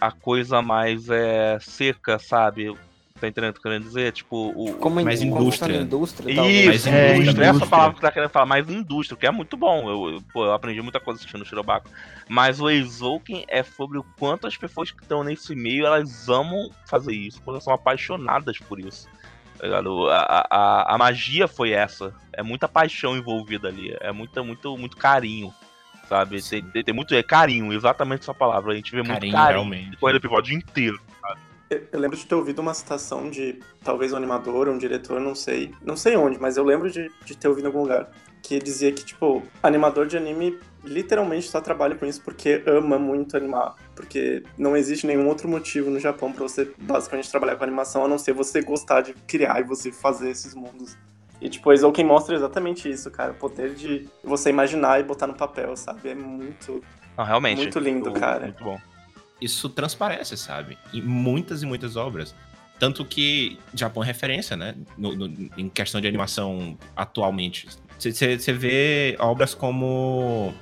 a coisa mais é, seca, sabe? Tá entendendo o que eu querendo dizer? Tipo, o,
Como
Mais indústria.
tá na indústria, talvez.
Isso,
Mais
indústria.
indústria.
Essa palavra que tá querendo falar, mais indústria, que é muito bom. Eu, eu, pô, eu aprendi muita coisa assistindo o Shirobako. Mas o Eizouken é sobre o quanto as pessoas que estão nesse meio, elas amam fazer isso, porque elas são apaixonadas por isso. Tá ligado? A, a, a magia foi essa. É muita paixão envolvida ali. É muita, muito, muito carinho. Sabe? Tem, tem, tem muito é, carinho, exatamente essa palavra. A gente vê muito
Carinho,
carinho
realmente.
depois do episódio inteiro.
Eu eu lembro de ter ouvido uma citação de talvez um animador, um diretor, não sei. Não sei onde, mas eu lembro de, de ter ouvido em algum lugar. Que dizia que, tipo, animador de anime literalmente só trabalha com isso porque ama muito animar. Porque não existe nenhum outro motivo no Japão pra você basicamente trabalhar com animação a não ser você gostar de criar e você fazer esses mundos. E, tipo, o quem mostra exatamente isso, cara. O poder de você imaginar e botar no papel, sabe? É muito.
Não, realmente.
Muito lindo, cara.
Muito bom.
isso transparece, sabe? Em muitas e muitas obras. Tanto que Japão é referência, né? No- no- em questão de animação atualmente. Você vê obras como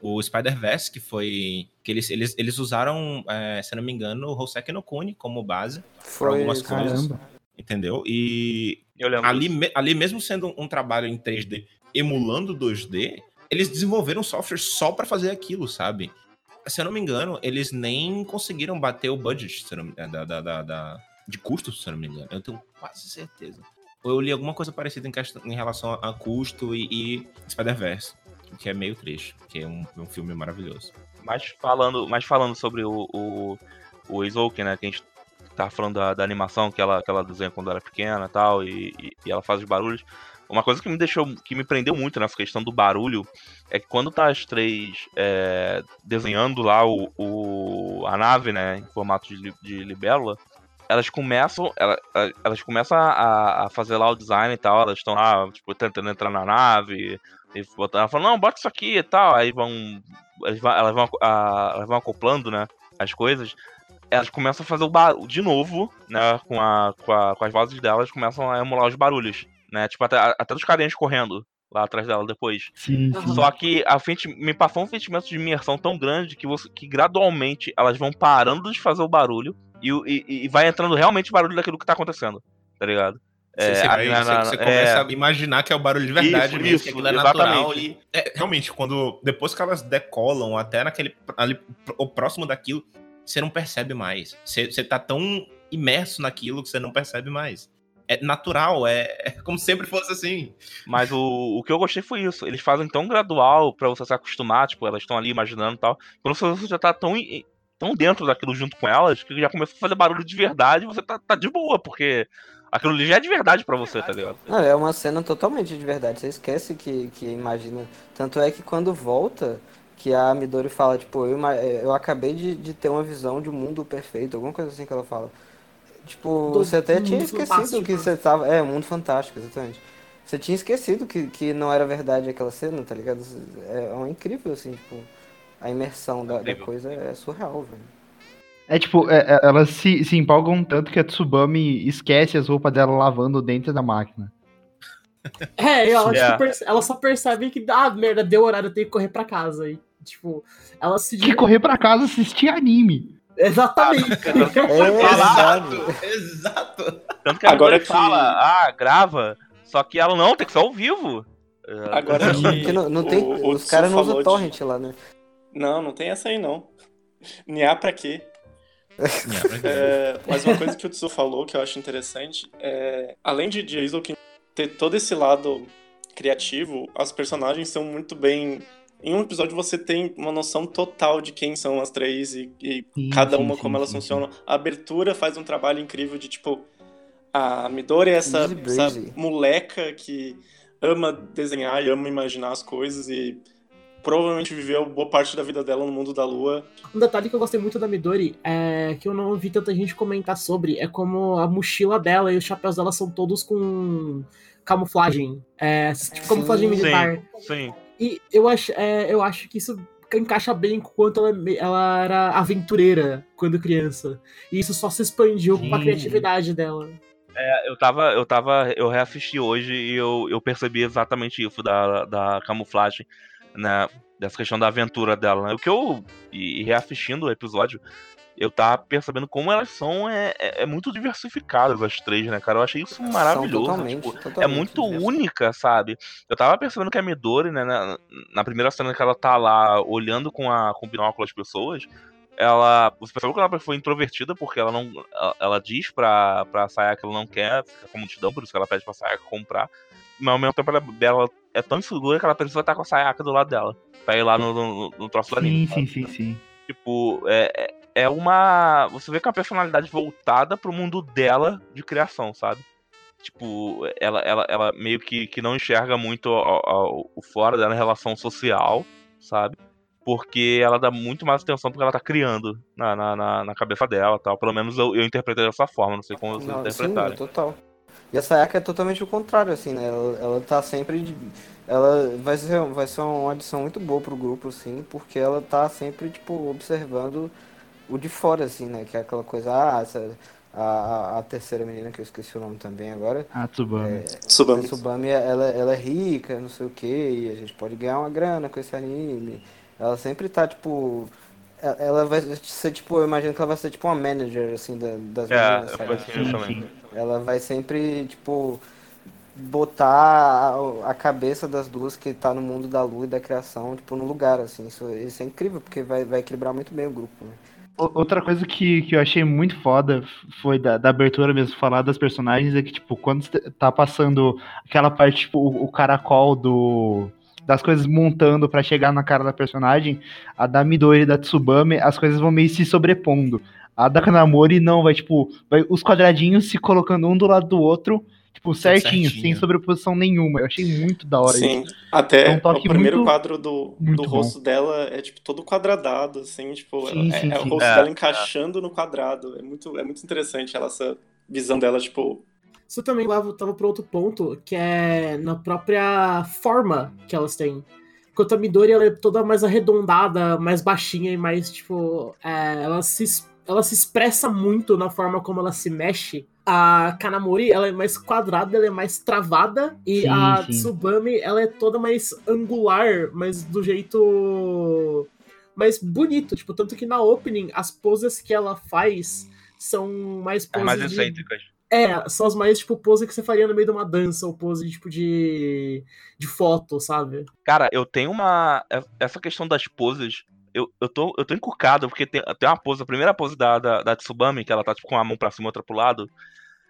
o Spider-Verse, que foi. que eles, eles, eles usaram, é, se eu não me engano, o Hoseki no Kuni como base,
Foi,
algumas
cara,
coisas.
Caramba.
entendeu? E
Eu lembro.
ali, ali mesmo sendo um trabalho em 3D emulando 2D, eles desenvolveram software só pra fazer aquilo, sabe? Se eu não me engano, eles nem conseguiram bater o budget se eu não me- da, da, da- da- de custo, se eu não me engano. Eu tenho quase certeza. Ou eu li alguma coisa parecida em, questão- em relação a custo e, e Spider-Verse, que é meio triste, que é um, um filme maravilhoso.
Mas falando, mas falando sobre o, o, o né? Que a gente tava falando da, da animação que ela, que ela desenha quando era pequena tal, e, e- e ela faz os barulhos. Uma coisa que me deixou, que me prendeu muito nessa questão do barulho é que quando tá as três é, desenhando lá o, o- a nave, né, em formato de, de libélula, elas começam, ela- ela- elas começam a, a fazer lá o design e tal, elas estão lá, tipo, tentando entrar na nave, e fala, não, bota isso aqui e tal, aí vão, elas vão, elas vão, a- elas vão acoplando, né, as coisas, elas começam a fazer o barulho, de novo, né, com, a, com, a- com as vozes delas, começam a emular os barulhos, né, tipo, até, até dos carinhas correndo lá atrás dela depois.
Sim, sim.
Só que a frente me passou um sentimento de imersão tão grande que, você, que gradualmente elas vão parando de fazer o barulho e, o- e, e vai entrando realmente barulho daquilo que tá acontecendo, tá ligado?
Você, você
ali na-
você-
na-
você
é,
começa a imaginar que é o barulho de verdade
Isso,
mesmo,
isso,
que aquilo é natural. E, é, realmente, quando depois que elas decolam até naquele ali, o próximo daquilo, você não percebe mais. Você, você tá tão imerso naquilo que você não percebe mais. É natural, é, é como se sempre fosse assim.
Mas o, o que eu gostei foi isso. Eles fazem tão gradual pra você se acostumar, tipo, elas estão ali imaginando e tal. Quando você já tá tão, tão dentro daquilo junto com elas, que já começou a fazer barulho de verdade, você tá, tá de boa, porque aquilo ali já é de verdade pra você, tá ligado?
Não, é uma cena totalmente de verdade. Você esquece que, que imagina. Tanto é que quando volta, que a Midori fala, tipo, eu, ima- eu acabei de, de ter uma visão de um mundo perfeito, alguma coisa assim que ela fala. Tipo,
Do-
você até tinha esquecido
fantástico.
que você tava. É, um mundo fantástico, exatamente. Você tinha esquecido que, que não era verdade aquela cena, tá ligado? É, é incrível, assim, tipo, a imersão da, da coisa é surreal, velho.
É tipo, é- é- elas se, se empolgam tanto que a Tsubami esquece as roupas dela lavando dentro da máquina.
É, ela,
É.
tipo, ela só percebe que, ah, merda, deu horário, eu tenho que correr pra casa. E, tipo, ela se
Que correr pra casa assistir anime.
Exatamente.
É verdade.
Exato.
Tanto que a
Agora que-
fala, ah, grava. Só que ela não, tem que ser ao vivo. É,
Agora que.
Porque não, não tem,
o- o
os caras não usam torrent
de-
lá, né?
Não, não tem essa aí não. Nia pra quê? [laughs] É, mas uma coisa que o Tsu falou que eu acho interessante é, além de Jason ter todo esse lado criativo, as personagens são muito bem. Em um episódio você tem uma noção total de quem são as três e, e
Sim,
cada uma
sim,
como elas
sim,
funcionam. A abertura faz um trabalho incrível de tipo. A Midori é essa, essa moleca que ama desenhar e ama imaginar as coisas e provavelmente viveu boa parte da vida dela no mundo da lua.
Um detalhe que eu gostei muito da Midori é que eu não ouvi tanta gente comentar sobre é como a mochila dela e os chapéus dela são todos com camuflagem. É, tipo, camuflagem
Sim.
militar.
Sim.
E eu acho, é, eu acho que isso encaixa bem com quanto ela, é ela era aventureira quando criança. E isso só se expandiu com a
Sim.
criatividade dela.
Eu tava, eu tava, eu reassisti hoje e eu, eu percebi exatamente isso da, da camuflagem, né? Dessa questão da aventura dela, né? O que eu, e, e reassistindo o episódio, eu tava percebendo como elas são, é, é, é muito diversificadas as três, né, cara? Eu achei isso maravilhoso.
Totalmente,
tipo, é
totalmente
muito
diversas.
única, sabe? Eu tava percebendo que a Midori, né, na, na primeira cena que ela tá lá olhando com, a, com o binóculo as pessoas, ela. Você percebeu que ela foi introvertida porque ela não. Ela, ela diz pra, pra Sayaka que ela não quer ficar com multidão, por isso que ela pede pra Sayaka comprar. Mas ao mesmo tempo ela, ela é tão insegura que ela precisa estar com a Sayaka do lado dela. Pra ir lá no, no, no troço da
Sim,
anime.
sim, sim, sim.
Tipo, é, é- é uma. Você vê que é uma personalidade voltada pro mundo dela de criação, sabe? Tipo, ela, ela, ela meio que, que não enxerga muito o fora dela em relação social, sabe? Porque ela dá muito mais atenção porque ela tá criando na, na, na, na cabeça dela tal. Pelo menos eu, eu interpretei dessa forma, não sei como vocês
Não, sim,
interpretarem.
total. E a Sayaka é totalmente o contrário, assim, né? Ela, ela tá sempre. de- Ela vai ser, vai ser uma adição muito boa pro grupo, assim, porque ela tá sempre, tipo, observando o de fora, assim, né? Que é aquela coisa, ah, essa, a, a, a terceira menina, que eu esqueci o nome também agora.
A Tsubame.
A
Tsubame.
Tsubame, ela, ela é rica, não sei o que, e a gente pode ganhar uma grana com esse anime. Ela sempre tá, tipo. ela- vai ser, tipo, eu imagino que ela vai ser, tipo, uma manager, assim, da- das
É,
meninas,
eu
Ela vai sempre, tipo, botar a, cabeça das duas que tá no mundo da lua e da criação, tipo, no lugar, assim. Isso, isso é incrível, porque vai, vai equilibrar muito bem o grupo, né?
Outra coisa que, que eu achei muito foda foi da, da abertura mesmo, falar das personagens, é que, tipo, quando tá passando aquela parte, tipo, o, o caracol do. Das coisas montando pra chegar na cara da personagem, a da Midori e da Tsubame, as coisas vão meio se sobrepondo. A da Kanamori não, vai, tipo, vai os quadradinhos se colocando um do lado do outro Tipo, certinho,
certinho.
sem sobreposição nenhuma. Eu achei muito da hora
Sim,
isso.
até
É um toque
o primeiro
muito-
quadro do, do
bom.
rosto dela é tipo todo quadradado, assim, tipo,
Sim,
é,
sim,
é o
sim.
rosto
É,
dela
é.
encaixando no quadrado. É muito, é muito interessante ela, essa visão dela, tipo,
Isso também leva, tava para outro ponto, que é na própria forma que elas têm. Enquanto a Midori ela é toda mais arredondada, mais baixinha e mais, tipo. é, ela, se, ela se expressa muito na forma como ela se mexe. A Kanamori ela é mais quadrada, ela é mais travada. E
Sim,
a
sim.
Tsubame ela é toda mais angular, mas do jeito. mais bonito. Tipo, tanto que na opening, as poses que ela faz são mais poses.
mais
de-
excêntricas.
É, são as mais, tipo, pose que você faria no meio de uma dança, ou pose, tipo, de. de foto, sabe?
Cara, eu tenho uma. é- Essa questão das poses. Eu, eu, tô, eu tô encucado, porque tem, tem uma pose, a primeira pose da, da, da Tsubame, que ela tá tipo, com a mão pra cima e outra pro lado.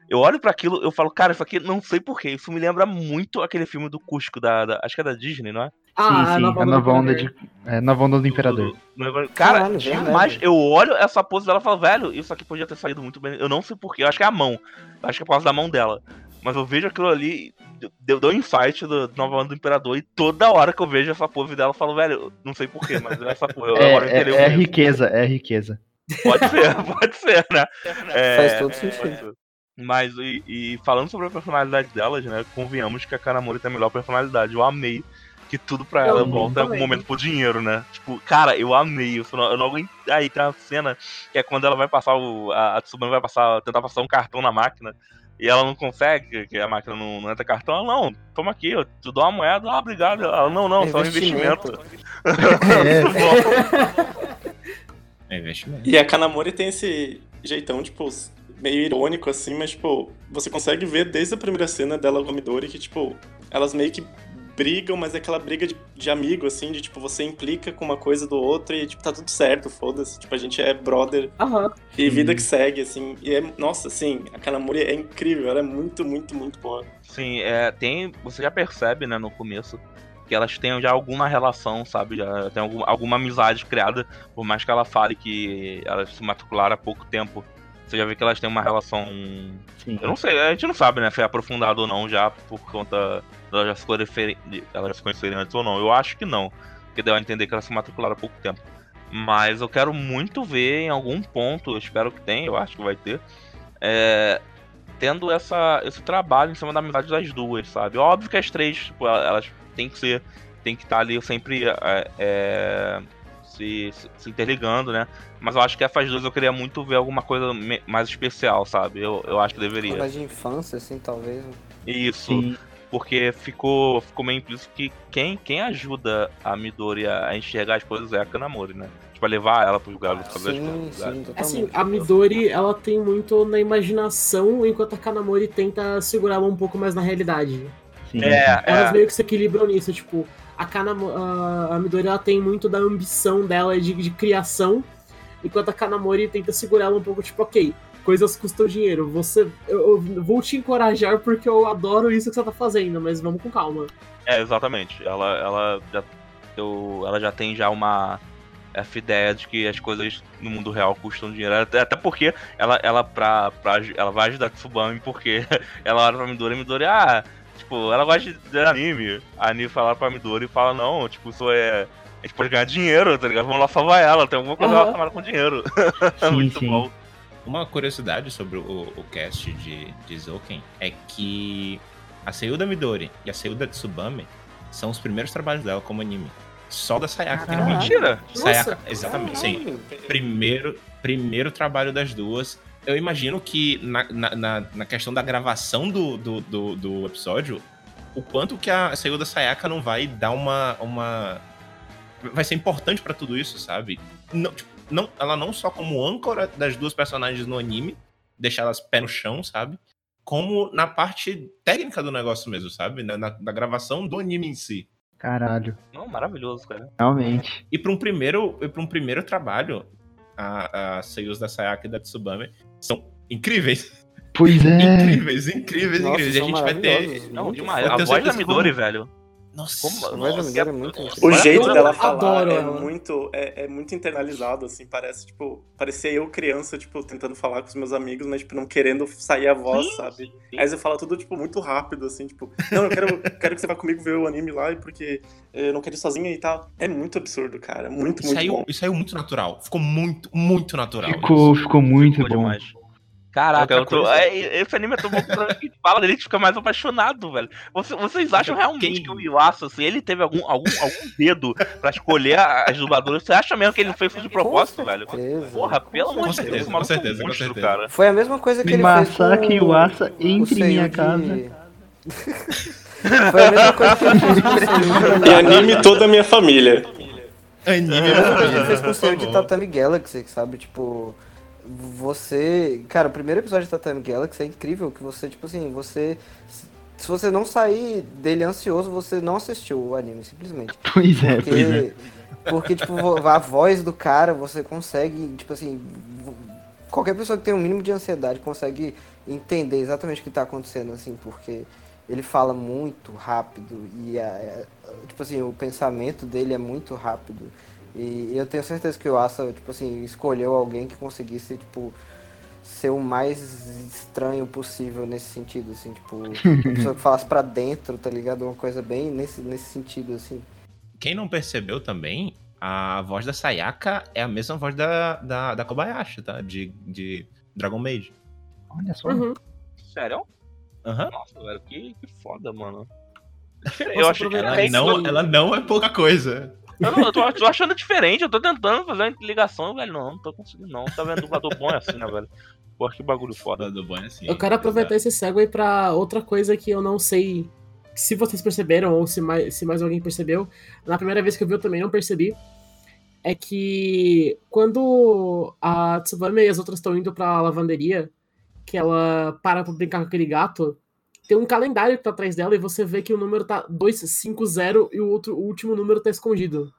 Eu olho pra aquilo, eu falo, cara, isso aqui não sei porquê. Isso me lembra muito aquele filme do Cusco, da, da- acho que é da Disney, não é?
sim, sim, a nova onda de. É, nova onda do Imperador.
Do- do- Cara,
Caralho,
demais.
verdade.
Eu olho essa pose dela e falo, velho, isso aqui podia ter saído muito bem. Eu não sei porquê, eu acho que é a mão. Eu acho que é por causa da mão dela. Mas eu vejo aquilo ali, deu, deu um insight do do Nova Onda do Imperador, e toda hora que eu vejo essa pose dela, eu falo, velho, não sei porquê, mas é essa pose. Eu, agora eu
É, é, é riqueza, é riqueza.
Pode ser, [laughs] pode ser, né? É,
Faz todo
é,
sentido.
Mas, e, e falando sobre a personalidade delas, né? Convenhamos que a Kanamori tem a melhor personalidade. Eu amei que tudo pra
Eu
ela
amei
volta em algum momento pro dinheiro, né? Tipo, cara, eu amei. Eu não, eu não aguento. Aí tem uma cena que é quando ela vai passar o. A, a Tsubame vai passar, tentar passar um cartão na máquina. E ela não consegue, que a máquina não, não entra cartão. Ela, não, toma aqui, eu te dou uma moeda, ah, obrigado. Ela, não, não, só um investimento.
É. [laughs]
É investimento.
E a Kanamori tem esse jeitão, tipo, meio irônico, assim, mas, tipo, você consegue ver desde a primeira cena dela com a Midori que, tipo, elas meio que brigam, mas é aquela briga de, de amigo, assim, de, tipo, você implica com uma coisa do outro e, tipo, tá tudo certo, foda-se. Tipo, a gente é brother
Aham.
e vida que segue, assim. E é, nossa, assim, a Kanamori é incrível, ela é muito, muito, muito boa.
Sim, é, tem. Você já percebe, né, no começo, que elas têm já alguma relação, sabe? Já tem algum, alguma amizade criada, por mais que ela fale que elas se matricularam há pouco tempo. Você já vê que elas têm uma relação.
Sim.
Eu não sei, a gente não sabe, né, se é aprofundado ou não já, por conta delas já se conhecerem, elas se conhecerem antes ou não. Eu acho que não, porque deu a entender que elas se matricularam há pouco tempo. Mas eu quero muito ver em algum ponto, eu espero que tenha, eu acho que vai ter, é, tendo essa, esse trabalho em cima da amizade das duas, sabe? Óbvio que as três, tipo, el- elas têm que ser, tem que estar ali sempre é, é, se, se- se interligando, né? Mas eu acho que essas duas eu queria muito ver alguma coisa mais especial, sabe? Eu, eu acho que deveria.
Coisa de infância, assim, talvez.
Isso,
Sim.
porque ficou, ficou meio implícito que quem, quem ajuda a Midori a a enxergar as coisas é a Kanamori, né? Tipo, a levar ela pro lugar, fazer as
Sim, sim,
Assim, a Midori, ela tem muito na imaginação, enquanto a Kanamori tenta segurar ela um pouco mais na realidade.
Sim.
É,
Elas
é.
meio que se equilibram nisso, tipo, a, Kanamo, a, a Midori ela tem muito da ambição dela de, de criação, enquanto a Kanamori tenta segurar ela um pouco, tipo, ok, coisas custam dinheiro, você. Eu, eu vou te encorajar porque eu adoro isso que você tá fazendo, mas vamos com calma.
É, exatamente. Ela, ela, já, eu, ela já tem já uma essa ideia de que as coisas no mundo real custam dinheiro. Até, porque ela, ela, pra, pra, ela vai ajudar Tsubame porque [laughs] ela olha pra Midori e Midori, ah, tipo, ela gosta de, anime. A Anime fala pra Midori e fala, não, tipo, isso é. A gente pode ganhar dinheiro, tá ligado? Vamos lá salvar ela, tem alguma coisa
Aham.
relacionada com dinheiro. [laughs]
Sim,
Muito
sim.
bom.
Uma curiosidade sobre o, o cast de, de Zouken é que a Seiuda Midori e a Seiuda Tsubame são os primeiros trabalhos dela como anime. Só da Sayaka que é
Caralho.
mentira.
Mentira!
Sayaka,
Nossa,
exatamente, sim.
Caralho.
Primeiro, primeiro trabalho das duas. Eu imagino que na, na, na, questão da gravação do, do, do, do episódio, o quanto que a Seiuda Sayaka não vai dar uma. uma vai ser importante pra tudo isso, sabe? Não, tipo, não, ela não só como âncora das duas personagens no anime, deixar elas pé no chão, sabe? Como na parte técnica do negócio mesmo, sabe? Na, na, na gravação do anime em si.
Caralho,
Não, maravilhoso, cara.
realmente.
E para um primeiro, e para um primeiro trabalho, a, a seiyus da Sayaka e da Tsubame são incríveis.
Pois é. [laughs]
Incríveis, incríveis,
Nossa,
incríveis. E a gente vai ter.
Não, demais.
Eu
A voz da Midori, velho.
Nossa,
Como- Nossa,
Miguel é muito
O jeito
eu
dela falar
adoro
é muito, é, é muito internalizado, assim, parece, tipo, parecia eu criança, tipo, tentando falar com os meus amigos, mas, tipo, não querendo sair a voz,
Sim,
sabe?
sim.
Aí você fala tudo, tipo, muito rápido, assim, tipo, não, eu quero, quero que você vá comigo ver o anime lá, porque eu não quero ir sozinha e tal. É muito absurdo, cara, muito,
E
muito
saiu,
bom.
e saiu muito natural. Ficou muito, muito natural.
Ficou, ficou muito
Ficou
bom.
demais. Caraca, eu tô, é, esse anime é tão bom que que [laughs] fala dele, gente fica mais apaixonado, velho. Você- vocês acham realmente
Quem-
que o Yuasa, se ele teve algum, algum, algum dedo pra escolher as dubladoras, você acha mesmo que ele fez isso de propósito, velho?
certeza.
Porra, pelo amor de
certeza,
Deus,
com
é um
certeza, com
monstro,
certeza.
cara.
Foi a mesma coisa que
Me
ele
massacre
fez com o
entre em minha
de-
casa.
Foi a mesma coisa que ele fez com [laughs]
E anime toda a minha família.
Anime
que
família,
ele fez com o Seiyuu de. Tatami Galaxy, sabe? Tipo, você... Cara, o primeiro episódio de Tatami Galaxy é incrível, que você, tipo assim, você... Se você não sair dele ansioso, você não assistiu o anime, simplesmente.
Pois [laughs] é, pois é.
Porque, porque tipo, a voz do cara, você consegue, tipo assim, qualquer pessoa que tem um mínimo de ansiedade consegue entender exatamente o que tá acontecendo, assim, porque ele fala muito rápido e, a- a- tipo assim, o pensamento dele é muito rápido. E eu tenho certeza que o Asa, tipo assim, escolheu alguém que conseguisse, tipo, ser o mais estranho possível nesse sentido, assim, tipo, uma [laughs] pessoa que falasse pra dentro, tá ligado? Uma coisa bem nesse, nesse sentido, assim.
Quem não percebeu também, a voz da Sayaka é a mesma voz da, da, da Kobayashi, tá? De, de Dragon Maid.
Olha só.
Uhum.
Sério?
Aham.
Nossa, velho, que, que foda, mano. [laughs] Eu achei que
Ela, não, ela não é pouca coisa.
Eu, não, eu tô, tô achando diferente, eu tô tentando fazer uma ligação, velho. Não, não tô conseguindo, não. Tá vendo? Dublador bom é assim, né, velho? Porra, que bagulho foda.
Do bom é assim.
Eu quero aproveitar esse segue pra outra coisa que eu não sei se vocês perceberam ou se mais, se mais alguém percebeu. Na primeira vez que eu vi, eu também não percebi. É que quando a Tsubame e as outras estão indo pra lavanderia, que ela para pra brincar com aquele gato, tem um calendário que tá atrás dela e você vê que o número tá 250 e o outro o último número tá escondido.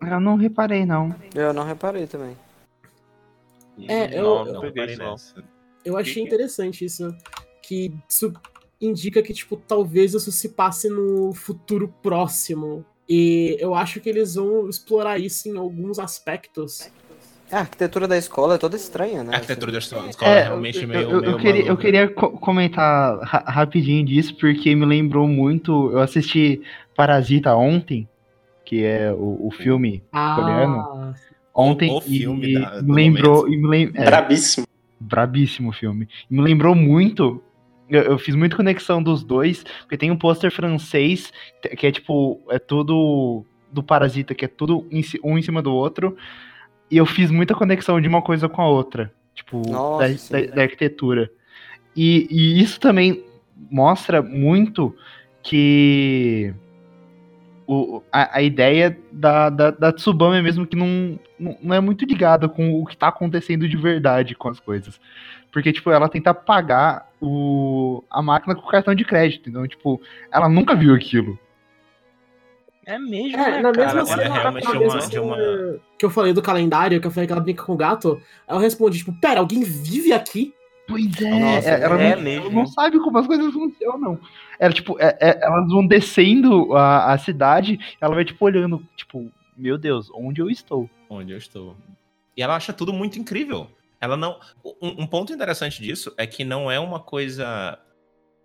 Eu não reparei, não.
Eu não reparei também.
É, eu-
não,
eu-
não peguei isso, não.
Eu achei interessante isso. Que isso indica que, tipo, talvez isso se passe no futuro próximo. E eu acho que eles vão explorar isso em alguns aspectos.
A arquitetura da escola é toda estranha, né?
A arquitetura da escola
É,
é realmente
eu,
meio.
eu- eu
meio
queria, eu queria co- comentar ra- rapidinho disso, porque me lembrou muito. Eu assisti Parasita ontem, que é o, o filme coreano.
Ah,
Ontem
o filme
e
da-
me lembrou. E me lem, é,
Brabíssimo.
brabíssimo o filme. Me lembrou muito. Eu, eu fiz muita conexão dos dois, porque tem um pôster francês que é tipo. É tudo do Parasita, que é tudo um em cima do outro. E eu fiz muita conexão de uma coisa com a outra. Tipo,
Nossa,
da,
sim.
da- da arquitetura. E, e isso também mostra muito que o, a, a ideia da, da, da Tsubame é mesmo que não, não é muito ligada com o que tá acontecendo de verdade com as coisas. Porque, tipo, ela tenta pagar o, a máquina com cartão de crédito. Então, tipo, ela nunca viu aquilo.
É mesmo,
é,
né,
na
cara?
mesma
ela
cena,
é realmente
na
uma-
mesma cena
uma-
que eu falei do calendário, que eu falei que ela brinca com o gato, ela responde, tipo, pera, alguém vive aqui?
Pois é,
Nossa,
ela,
é
não,
mesmo.
ela não sabe como as coisas funcionam. Ela, tipo, é- é- elas vão descendo a, a cidade, ela vai, tipo, olhando, tipo, meu Deus, onde eu estou?
onde eu estou. E ela acha tudo muito incrível. Ela não. Um, um ponto interessante disso é que não é uma coisa.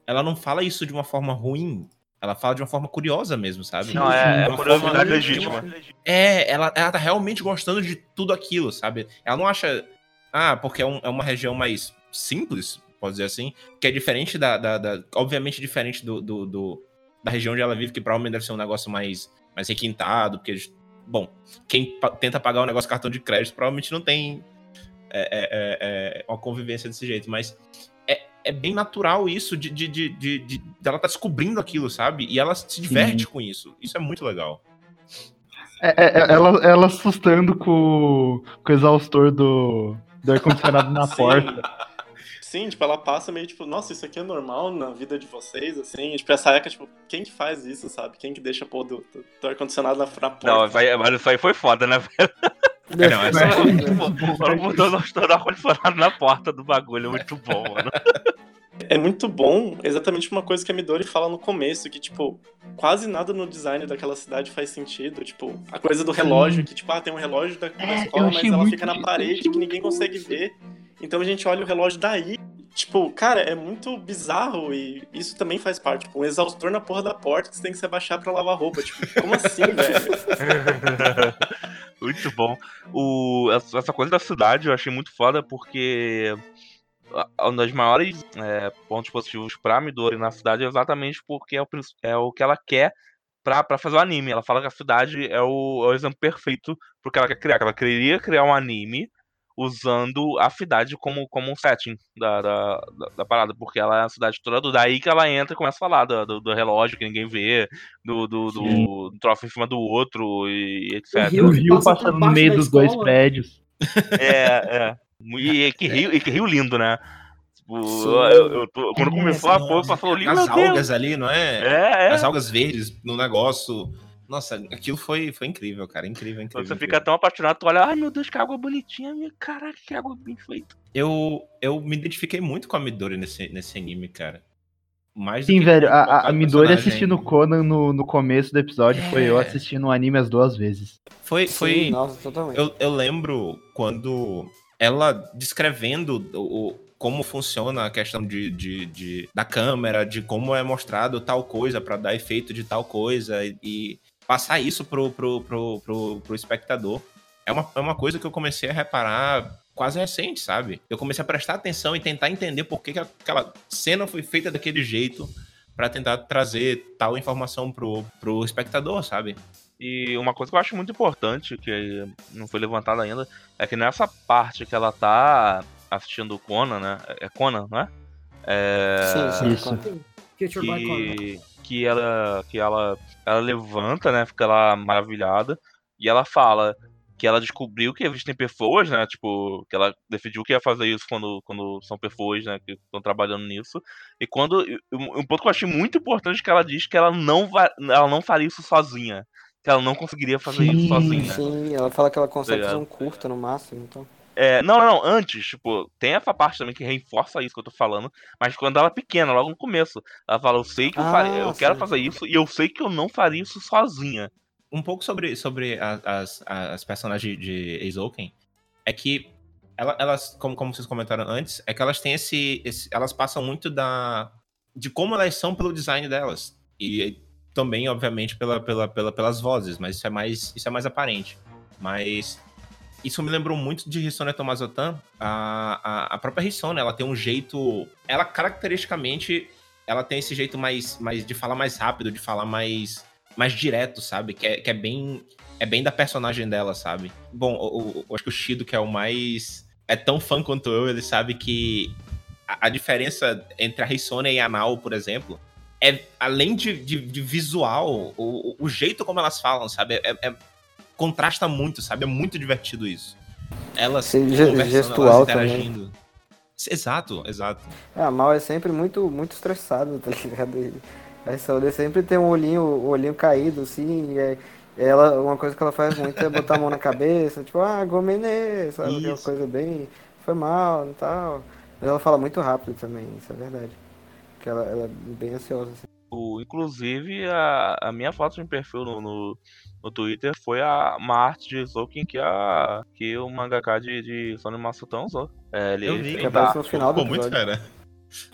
Ela não fala isso de uma forma ruim. Ela fala de uma forma curiosa mesmo, sabe?
Não, é, é
Uma
curiosidade legítima.
É, ela, ela tá realmente gostando de tudo aquilo, sabe? Ela não acha. Ah, porque é, um- é uma região mais simples, pode dizer assim, que é diferente da. da- da- obviamente diferente do, do- do- da região onde ela vive, que provavelmente deve ser um negócio mais, mais requintado, porque. Bom, quem tenta pagar um negócio cartão de crédito provavelmente não tem é, é, é, é, uma convivência desse jeito, mas é, bem natural isso de, de, de, de, de- dela tá descobrindo aquilo, sabe? E ela se diverte com isso. Isso é muito legal.
É, é- é- ela, ela assustando com, com o exaustor do, do ar-condicionado na [laughs]
Sim.
porta.
Sim, tipo, ela passa meio tipo, nossa, isso aqui é normal na vida de vocês, assim. E, tipo, essa época, tipo, quem que faz isso, sabe? Quem que deixa pôr do, do, do ar-condicionado na, na porta?
Não, vai, mas isso aí foi foda, né, velho?
É, não, essa- [laughs]
Tipo, Foram botando o ar-condicionado na porta do bagulho, muito bom, mano.
É, é muito bom, exatamente uma coisa que a Midori fala no começo, que, tipo, quase nada no design daquela cidade faz sentido. Tipo, a coisa do relógio, que, tipo, ah, tem um relógio da, da
É,
escola, mas ela
muito-
fica na parede que ninguém
muito
consegue ver. Então a gente olha o relógio daí. Tipo, cara, é muito bizarro e isso também faz parte. Tipo, um exaustor na porra da porta que você tem que se abaixar pra lavar roupa. Tipo, como assim, [laughs] velho? [laughs]
muito bom. O, essa coisa da cidade eu achei muito foda porque um dos maiores é, pontos positivos pra Midori na cidade é exatamente porque é o, é o que ela quer pra, pra fazer o anime. Ela fala que a cidade é o, é o exemplo perfeito pro que ela quer criar. Que ela queria criar um anime usando a cidade como, como um setting da, da, da, da parada, porque ela é a cidade toda do. Daí que ela entra e começa a falar do, do, do relógio que ninguém vê, do, do, do, do troféu em cima do outro e etc.
rio
O rio
passa
no meio dos dois
escola.
prédios.
É, é. E que rio, e que rio lindo, né? Tipo, eu, eu tô- quando
É,
começou a porra, passou ali,
As algas ali, não é?
É, é.
As algas verdes no negócio. Nossa, aquilo foi, foi incrível, cara. Incrível, incrível.
Quando você
incrível.
fica tão apaixonado, tu olha, ai meu Deus, que água bonitinha, minha caraca, que água bem feita.
Eu, eu me identifiquei muito com a Midori nesse, nesse anime, cara. Mais
Sim, velho, a, a- Midori assistindo Conan no, no começo do episódio foi eu
É.
assistindo o anime as duas vezes.
Foi,
Sim,
foi,
nossa, totalmente.
Eu, eu lembro quando ela descrevendo o, o- como funciona a questão de, de, de- da câmera, de como é mostrado tal coisa pra dar efeito de tal coisa e passar isso pro, pro, pro, pro, pro espectador. É uma, é uma coisa que eu comecei a reparar quase recente, sabe? Eu comecei a prestar atenção e tentar entender por que, que aquela cena foi feita daquele jeito pra tentar trazer tal informação pro, pro espectador, sabe?
E uma coisa que eu acho muito importante, que não foi levantada ainda, é que nessa parte que ela tá assistindo o Conan, né? É Conan, não é? É.
Sim, sim.
Conan.
que, que ela que ela ela levanta, né, fica lá maravilhada e ela fala que ela descobriu que existem pessoas, né, tipo, que ela decidiu que ia fazer isso quando, quando são pessoas, né, que estão trabalhando nisso. E quando um ponto que eu achei muito importante é que ela diz que ela não vai, ela não faria isso sozinha, que ela não conseguiria fazer isso
Sim,
sozinha.
Sim, ela fala que ela consegue
Obrigado.
fazer um curto no máximo, então.
É, não, não, não, antes, tipo, tem essa parte também que reforça isso que eu tô falando, mas quando ela é pequena, logo no começo, ela fala, eu sei que eu,
Ah,
faria, eu quero fazer isso e eu sei que eu não faria isso sozinha.
um pouco sobre, sobre a- as, as personagens de Eizouken é que ela- elas, como, como vocês comentaram antes, é que elas têm esse, esse- Elas passam muito da. de como elas são pelo design delas. E também, obviamente, pela, pela, pela- pelas vozes, mas isso é mais, isso é mais aparente. Mas. Isso me lembrou muito de Hisone Tomazotan. A, a, a própria Hisone, ela tem um jeito. Ela caracteristicamente. Ela tem esse jeito mais, mais de falar mais rápido, de falar mais mais direto, sabe? Que é, que é bem é bem da personagem dela, sabe? Bom, o- eu acho que o Shido, que é o mais é tão fã quanto eu, ele sabe que a, a diferença entre a Hisone e a Nao, por exemplo, é além de, de- de visual, o, o jeito como elas falam, sabe? É, é- contrasta muito, sabe? É muito divertido isso. Elas
Sim, ge-
conversando,
gestual
elas
também.
interagindo. Exato, exato.
É, a Mal é sempre muito, muito estressado, tá ligado? A Saúde sempre tem um olhinho, o olhinho caído, assim, e é, ela, uma coisa que ela faz muito é botar a mão na cabeça, tipo, ah, gomene, sabe? Aquela
Isso.
coisa bem, foi mal e tal. Mas ela fala muito rápido também, isso é verdade. Porque ela, ela é bem ansiosa, assim.
O, inclusive, a, a minha foto de perfil no, no, no Twitter foi a, uma arte de Zouken que, a, que o mangaka de, de Sony Masutão usou. É, ele
Eu vi,
Que
a
aparece no final do
Pô, muito fera.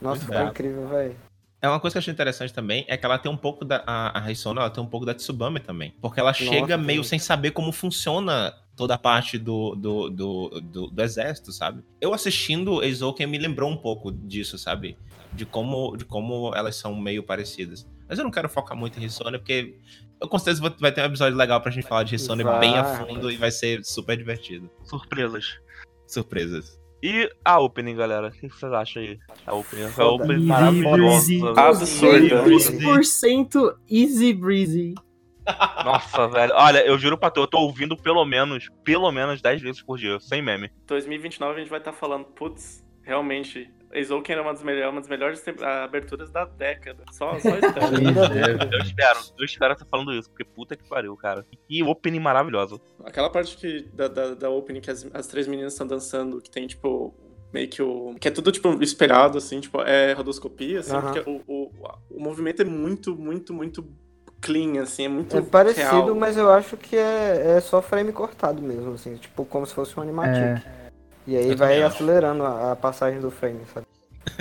Nossa,
muito
ficou incrível, velho.
É uma coisa que eu achei interessante também, é que ela tem um pouco da. A, a Hisona, ela tem um pouco da Tsubame também. Porque ela chega
sim.
meio sem saber como funciona toda a parte do, do, do, do, do exército, sabe? Eu assistindo Eizouken me lembrou um pouco disso, sabe? De como, de como elas são meio parecidas. Mas eu não quero focar muito em Hisona, porque eu com certeza vou- vai ter um episódio legal pra gente falar de
Vai,
bem a fundo e vai ser super divertido.
Surpresas.
Surpresas.
E a opening, galera? O que vocês acham aí? A opening, a
Foda.
opening
Easy
maravilhosa.
Absurda.
100% easy breezy. [laughs]
Nossa, velho. Olha, eu juro pra tu, eu tô ouvindo pelo menos, pelo menos 10 vezes por dia, sem meme.
2029 a gente vai estar falando, putz, realmente, Eizouken era uma das, melhor, uma das melhores aberturas da década. Só, só espero.
Eu espero, eu espero estar falando isso, porque puta que pariu, cara. Que opening maravilhosa.
Aquela parte que, da, da, da opening que as, as três meninas estão dançando, que tem, tipo, meio que o. Que é tudo, tipo, espelhado, assim, tipo, é rotoscopia, assim,
Aham.
porque o, o, o movimento é muito, muito, muito clean, assim, é muito.
É parecido,
real.
mas eu acho que é, é só frame cortado mesmo, assim, tipo, como se fosse um animatic. E aí
Eu
vai acelerando a, a passagem do frame, sabe?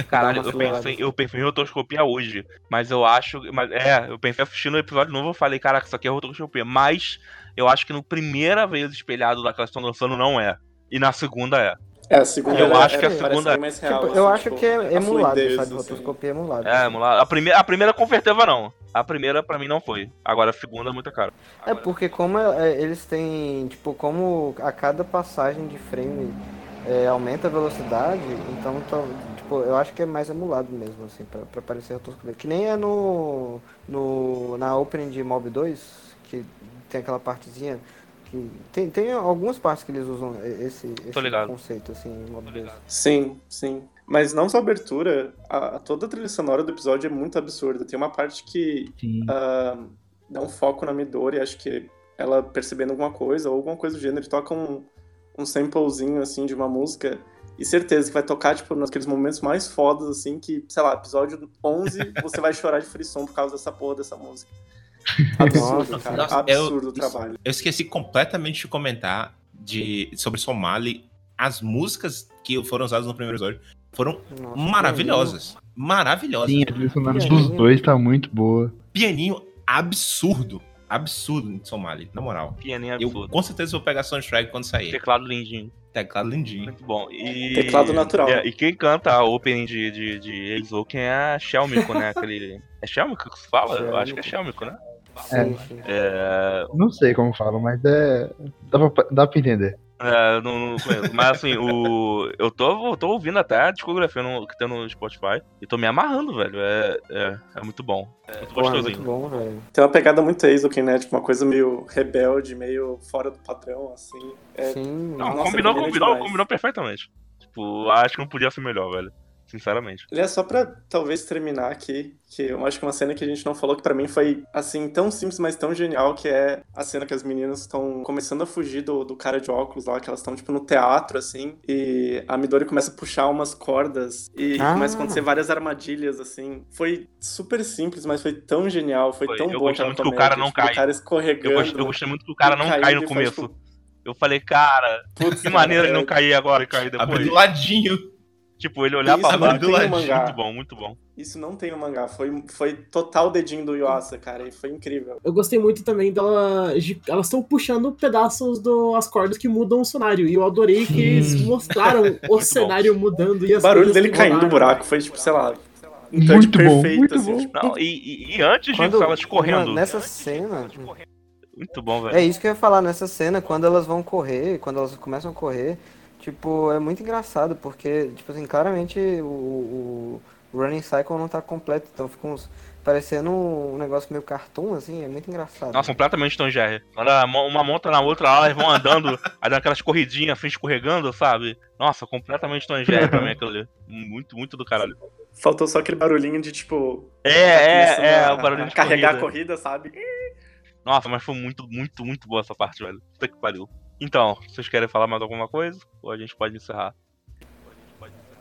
Caralho, eu pensei, eu pensei em rotoscopia hoje, mas eu acho. Mas, é, eu pensei assistindo o episódio novo, eu falei, caraca, isso aqui é rotoscopia. Mas eu acho que no primeira vez espelhado da que elas estão dançando não é. E na segunda é.
É, a segunda
Eu
é-
acho que a
é-
segunda-
bem mais real.
Tipo,
assim,
eu acho
tipo,
que é emulado,
fluidez,
sabe?
assim.
Rotoscopia emulado.
É, lá. A primeira, a primeira com certeza não. A primeira pra mim não foi. Agora a segunda é muito cara.
É porque como é, eles têm, tipo, como a cada passagem de frame é, aumenta a velocidade, então, tá- tipo, eu acho que é mais emulado mesmo, assim, pra, pra parecer rotoscopia. Que nem é no, no na opening de Mob 2, que tem aquela partezinha que tem, tem algumas partes que eles usam esse, esse conceito, assim, em Mob 2.
Sim, sim. Mas não só a abertura, a, a- toda a trilha sonora do episódio é muito absurda. Tem uma parte que ah, dá um foco na Midori, acho que ela percebendo alguma coisa, ou alguma coisa do gênero, toca um, um samplezinho, assim, de uma música, e certeza que vai tocar, tipo, naqueles momentos mais fodas, assim, que, sei lá, episódio 11, [laughs] você vai chorar de frisson por causa dessa porra dessa música. [laughs] Absurdo,
Nossa,
cara.
Nossa, eu-
absurdo o
isso-
trabalho.
Eu esqueci completamente de comentar de, sobre Somali. As músicas que foram usadas no primeiro episódio foram
Nossa,
maravilhosas. Maravilhosas.
Sim, a dos
Pianinho.
dois tá muito boa.
Pianinho absurdo. Absurdo em Somali, na moral.
Pianinho
Eu
absurdo.
com certeza vou pegar soundtrack quando sair.
Teclado lindinho.
Teclado lindinho.
Muito bom. E...
Teclado natural.
E, e quem canta a opening de, de, de Eizouken é a Shelmiko, né? [laughs] Aquele... É Shelmiko que se fala? Eu acho que é Shelmiko, né?
Sim.
É...
Não sei como fala, mas é. Dá pra, dá pra entender.
É, não, não conheço. Mas assim, o. Eu tô, eu tô ouvindo até a discografia no, que tem no Spotify e tô me amarrando, velho. É, é, é muito bom. É muito
Pô, é
gostosinho.
muito bom, velho.
Tem uma pegada muito Eizouken, né? Tipo, uma coisa meio rebelde, meio fora do padrão, assim. É,
Sim,
Não,
Nossa,
combinou, combinou,
demais.
combinou perfeitamente. Tipo, acho que não podia ser melhor, velho. Sinceramente.
Aliás, só pra talvez terminar aqui, que eu acho que uma cena que a gente não falou que pra mim foi, assim, tão simples, mas tão genial, que é a cena que as meninas estão começando a fugir do, do cara de óculos lá, que elas estão, tipo, no teatro, assim, e a Midori começa a puxar umas cordas e
Ah.
começa a acontecer várias armadilhas, assim. Foi super simples, mas foi tão genial, foi,
Foi.
tão
Eu
bom
gostei
aquela
muito que o cara não
tipo,
cai.
cara
Eu
escorregando.
gostei, eu gostei muito que o cara não cai no
faz,
começo.
tipo,
Eu falei, cara,
putz,
que maneira ele
é-
não cair agora e cair
Abre
depois.
do ladinho.
Tipo, ele olhar
Isso
pra
não
baixo.
no.
Muito bom, muito bom.
Isso não tem no mangá, foi, foi total dedinho do Yuasa, cara, e foi incrível.
Eu gostei muito também dela. de- elas estão puxando pedaços das cordas que mudam o cenário. E eu adorei que eles mostraram [laughs] o
bom.
cenário mudando e
O
as
barulho
coisas
dele caindo do
rolaram.
buraco foi, tipo, sei lá, um touch
Muito bom,
perfeito,
muito
assim,
bom.
tipo,
Não, e, e- antes
Quando,
disso, elas correndo.
mano, nessa cena,
Muito bom, velho.
É isso que eu ia falar nessa cena, quando elas vão correr, quando elas começam a correr, tipo, é muito engraçado, porque, tipo assim, claramente o, o, running cycle não tá completo, então fica uns, parecendo um negócio meio cartoon, assim, é muito engraçado.
Nossa, completamente Tom Jerry. Quando uma monta na outra, elas vão andando, aí dá aquelas corridinhas, frente escorregando, sabe? Nossa, completamente Tom Jerry pra mim aquilo ali. Muito, muito do caralho.
faltou só aquele barulhinho de, tipo,
É, é, é, o barulho
a
de
carregar
corrida.
a corrida, sabe?
Nossa, mas foi muito, muito, muito boa essa parte, velho. Puta que pariu. Então, vocês querem falar mais alguma coisa? Ou a gente pode encerrar?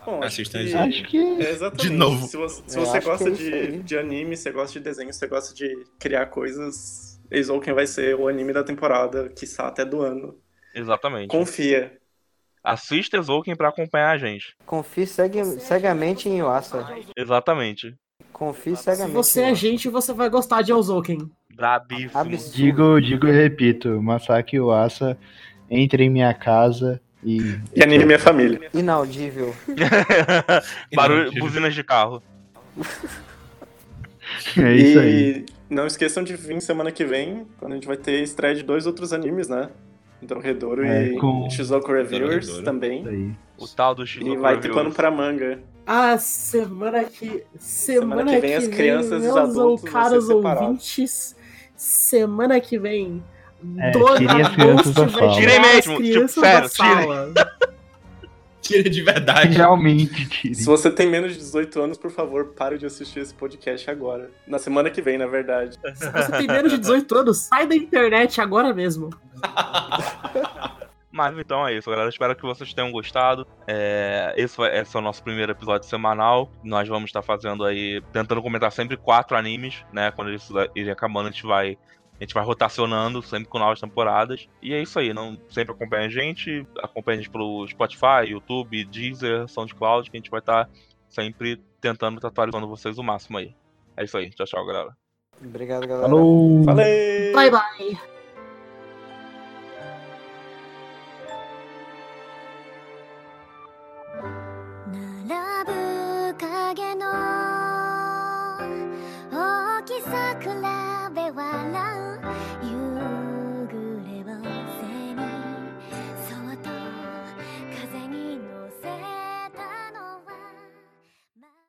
Bom, acho
Assistam
que-
esse
Acho que.
É, exatamente.
De novo.
Se você, se você
acho que
gosta
é
de, de anime, você gosta de desenho, você gosta de criar coisas, Eizouken vai ser o anime da temporada, quiçá até do ano.
Exatamente.
Confia.
Assista Exouken pra acompanhar a gente.
Confie segue, cegamente em Yuasa.
Exatamente.
Confie
Se
cegamente
você
em
é
Yuasa.
gente, você vai gostar de Elzoken.
Brabíssimo.
Digo, digo e repito, Masaki Uasa, entre em minha casa e.
E anime minha família.
Inaudível. [laughs]
Barulho, buzinas de carro.
É isso aí.
E não esqueçam de vir semana que vem, quando a gente vai ter estreia de dois outros animes, né? Dorohedoro
É,
e
com-
Shizuoka Reviewers
Dorohedoro.
também.
Aí.
O tal do Shizuku
E vai ter pano pra manga.
Ah, semana que. Semana,
que vem as crianças e os adultos vão ser
caros ouvintes. Semana que vem.
É, tirem as crianças da sala.
as
mesmo, tipo, sério,
sala. [laughs]
Tira de verdade.
Realmente, tire.
Se você tem menos de 18 anos, por favor, pare de assistir esse podcast agora. Na semana que vem, na verdade. [laughs]
Se você tem menos de 18 anos, sai da internet agora mesmo. [laughs]
Mas então é isso, galera. Espero que vocês tenham gostado. É, esse, esse é o nosso primeiro episódio semanal. Nós vamos estar fazendo aí, tentando comentar sempre quatro animes, né? Quando eles irem acabando, a gente vai. A gente vai rotacionando sempre com novas temporadas. E é isso aí. Não sempre acompanha a gente. Acompanha a gente pelo Spotify, YouTube, Deezer, SoundCloud, que a gente vai estar sempre tentando estar atualizando vocês o máximo aí. É isso aí. Tchau, tchau, galera.
Obrigado, galera.
Falou!
Valeu!
Bye bye.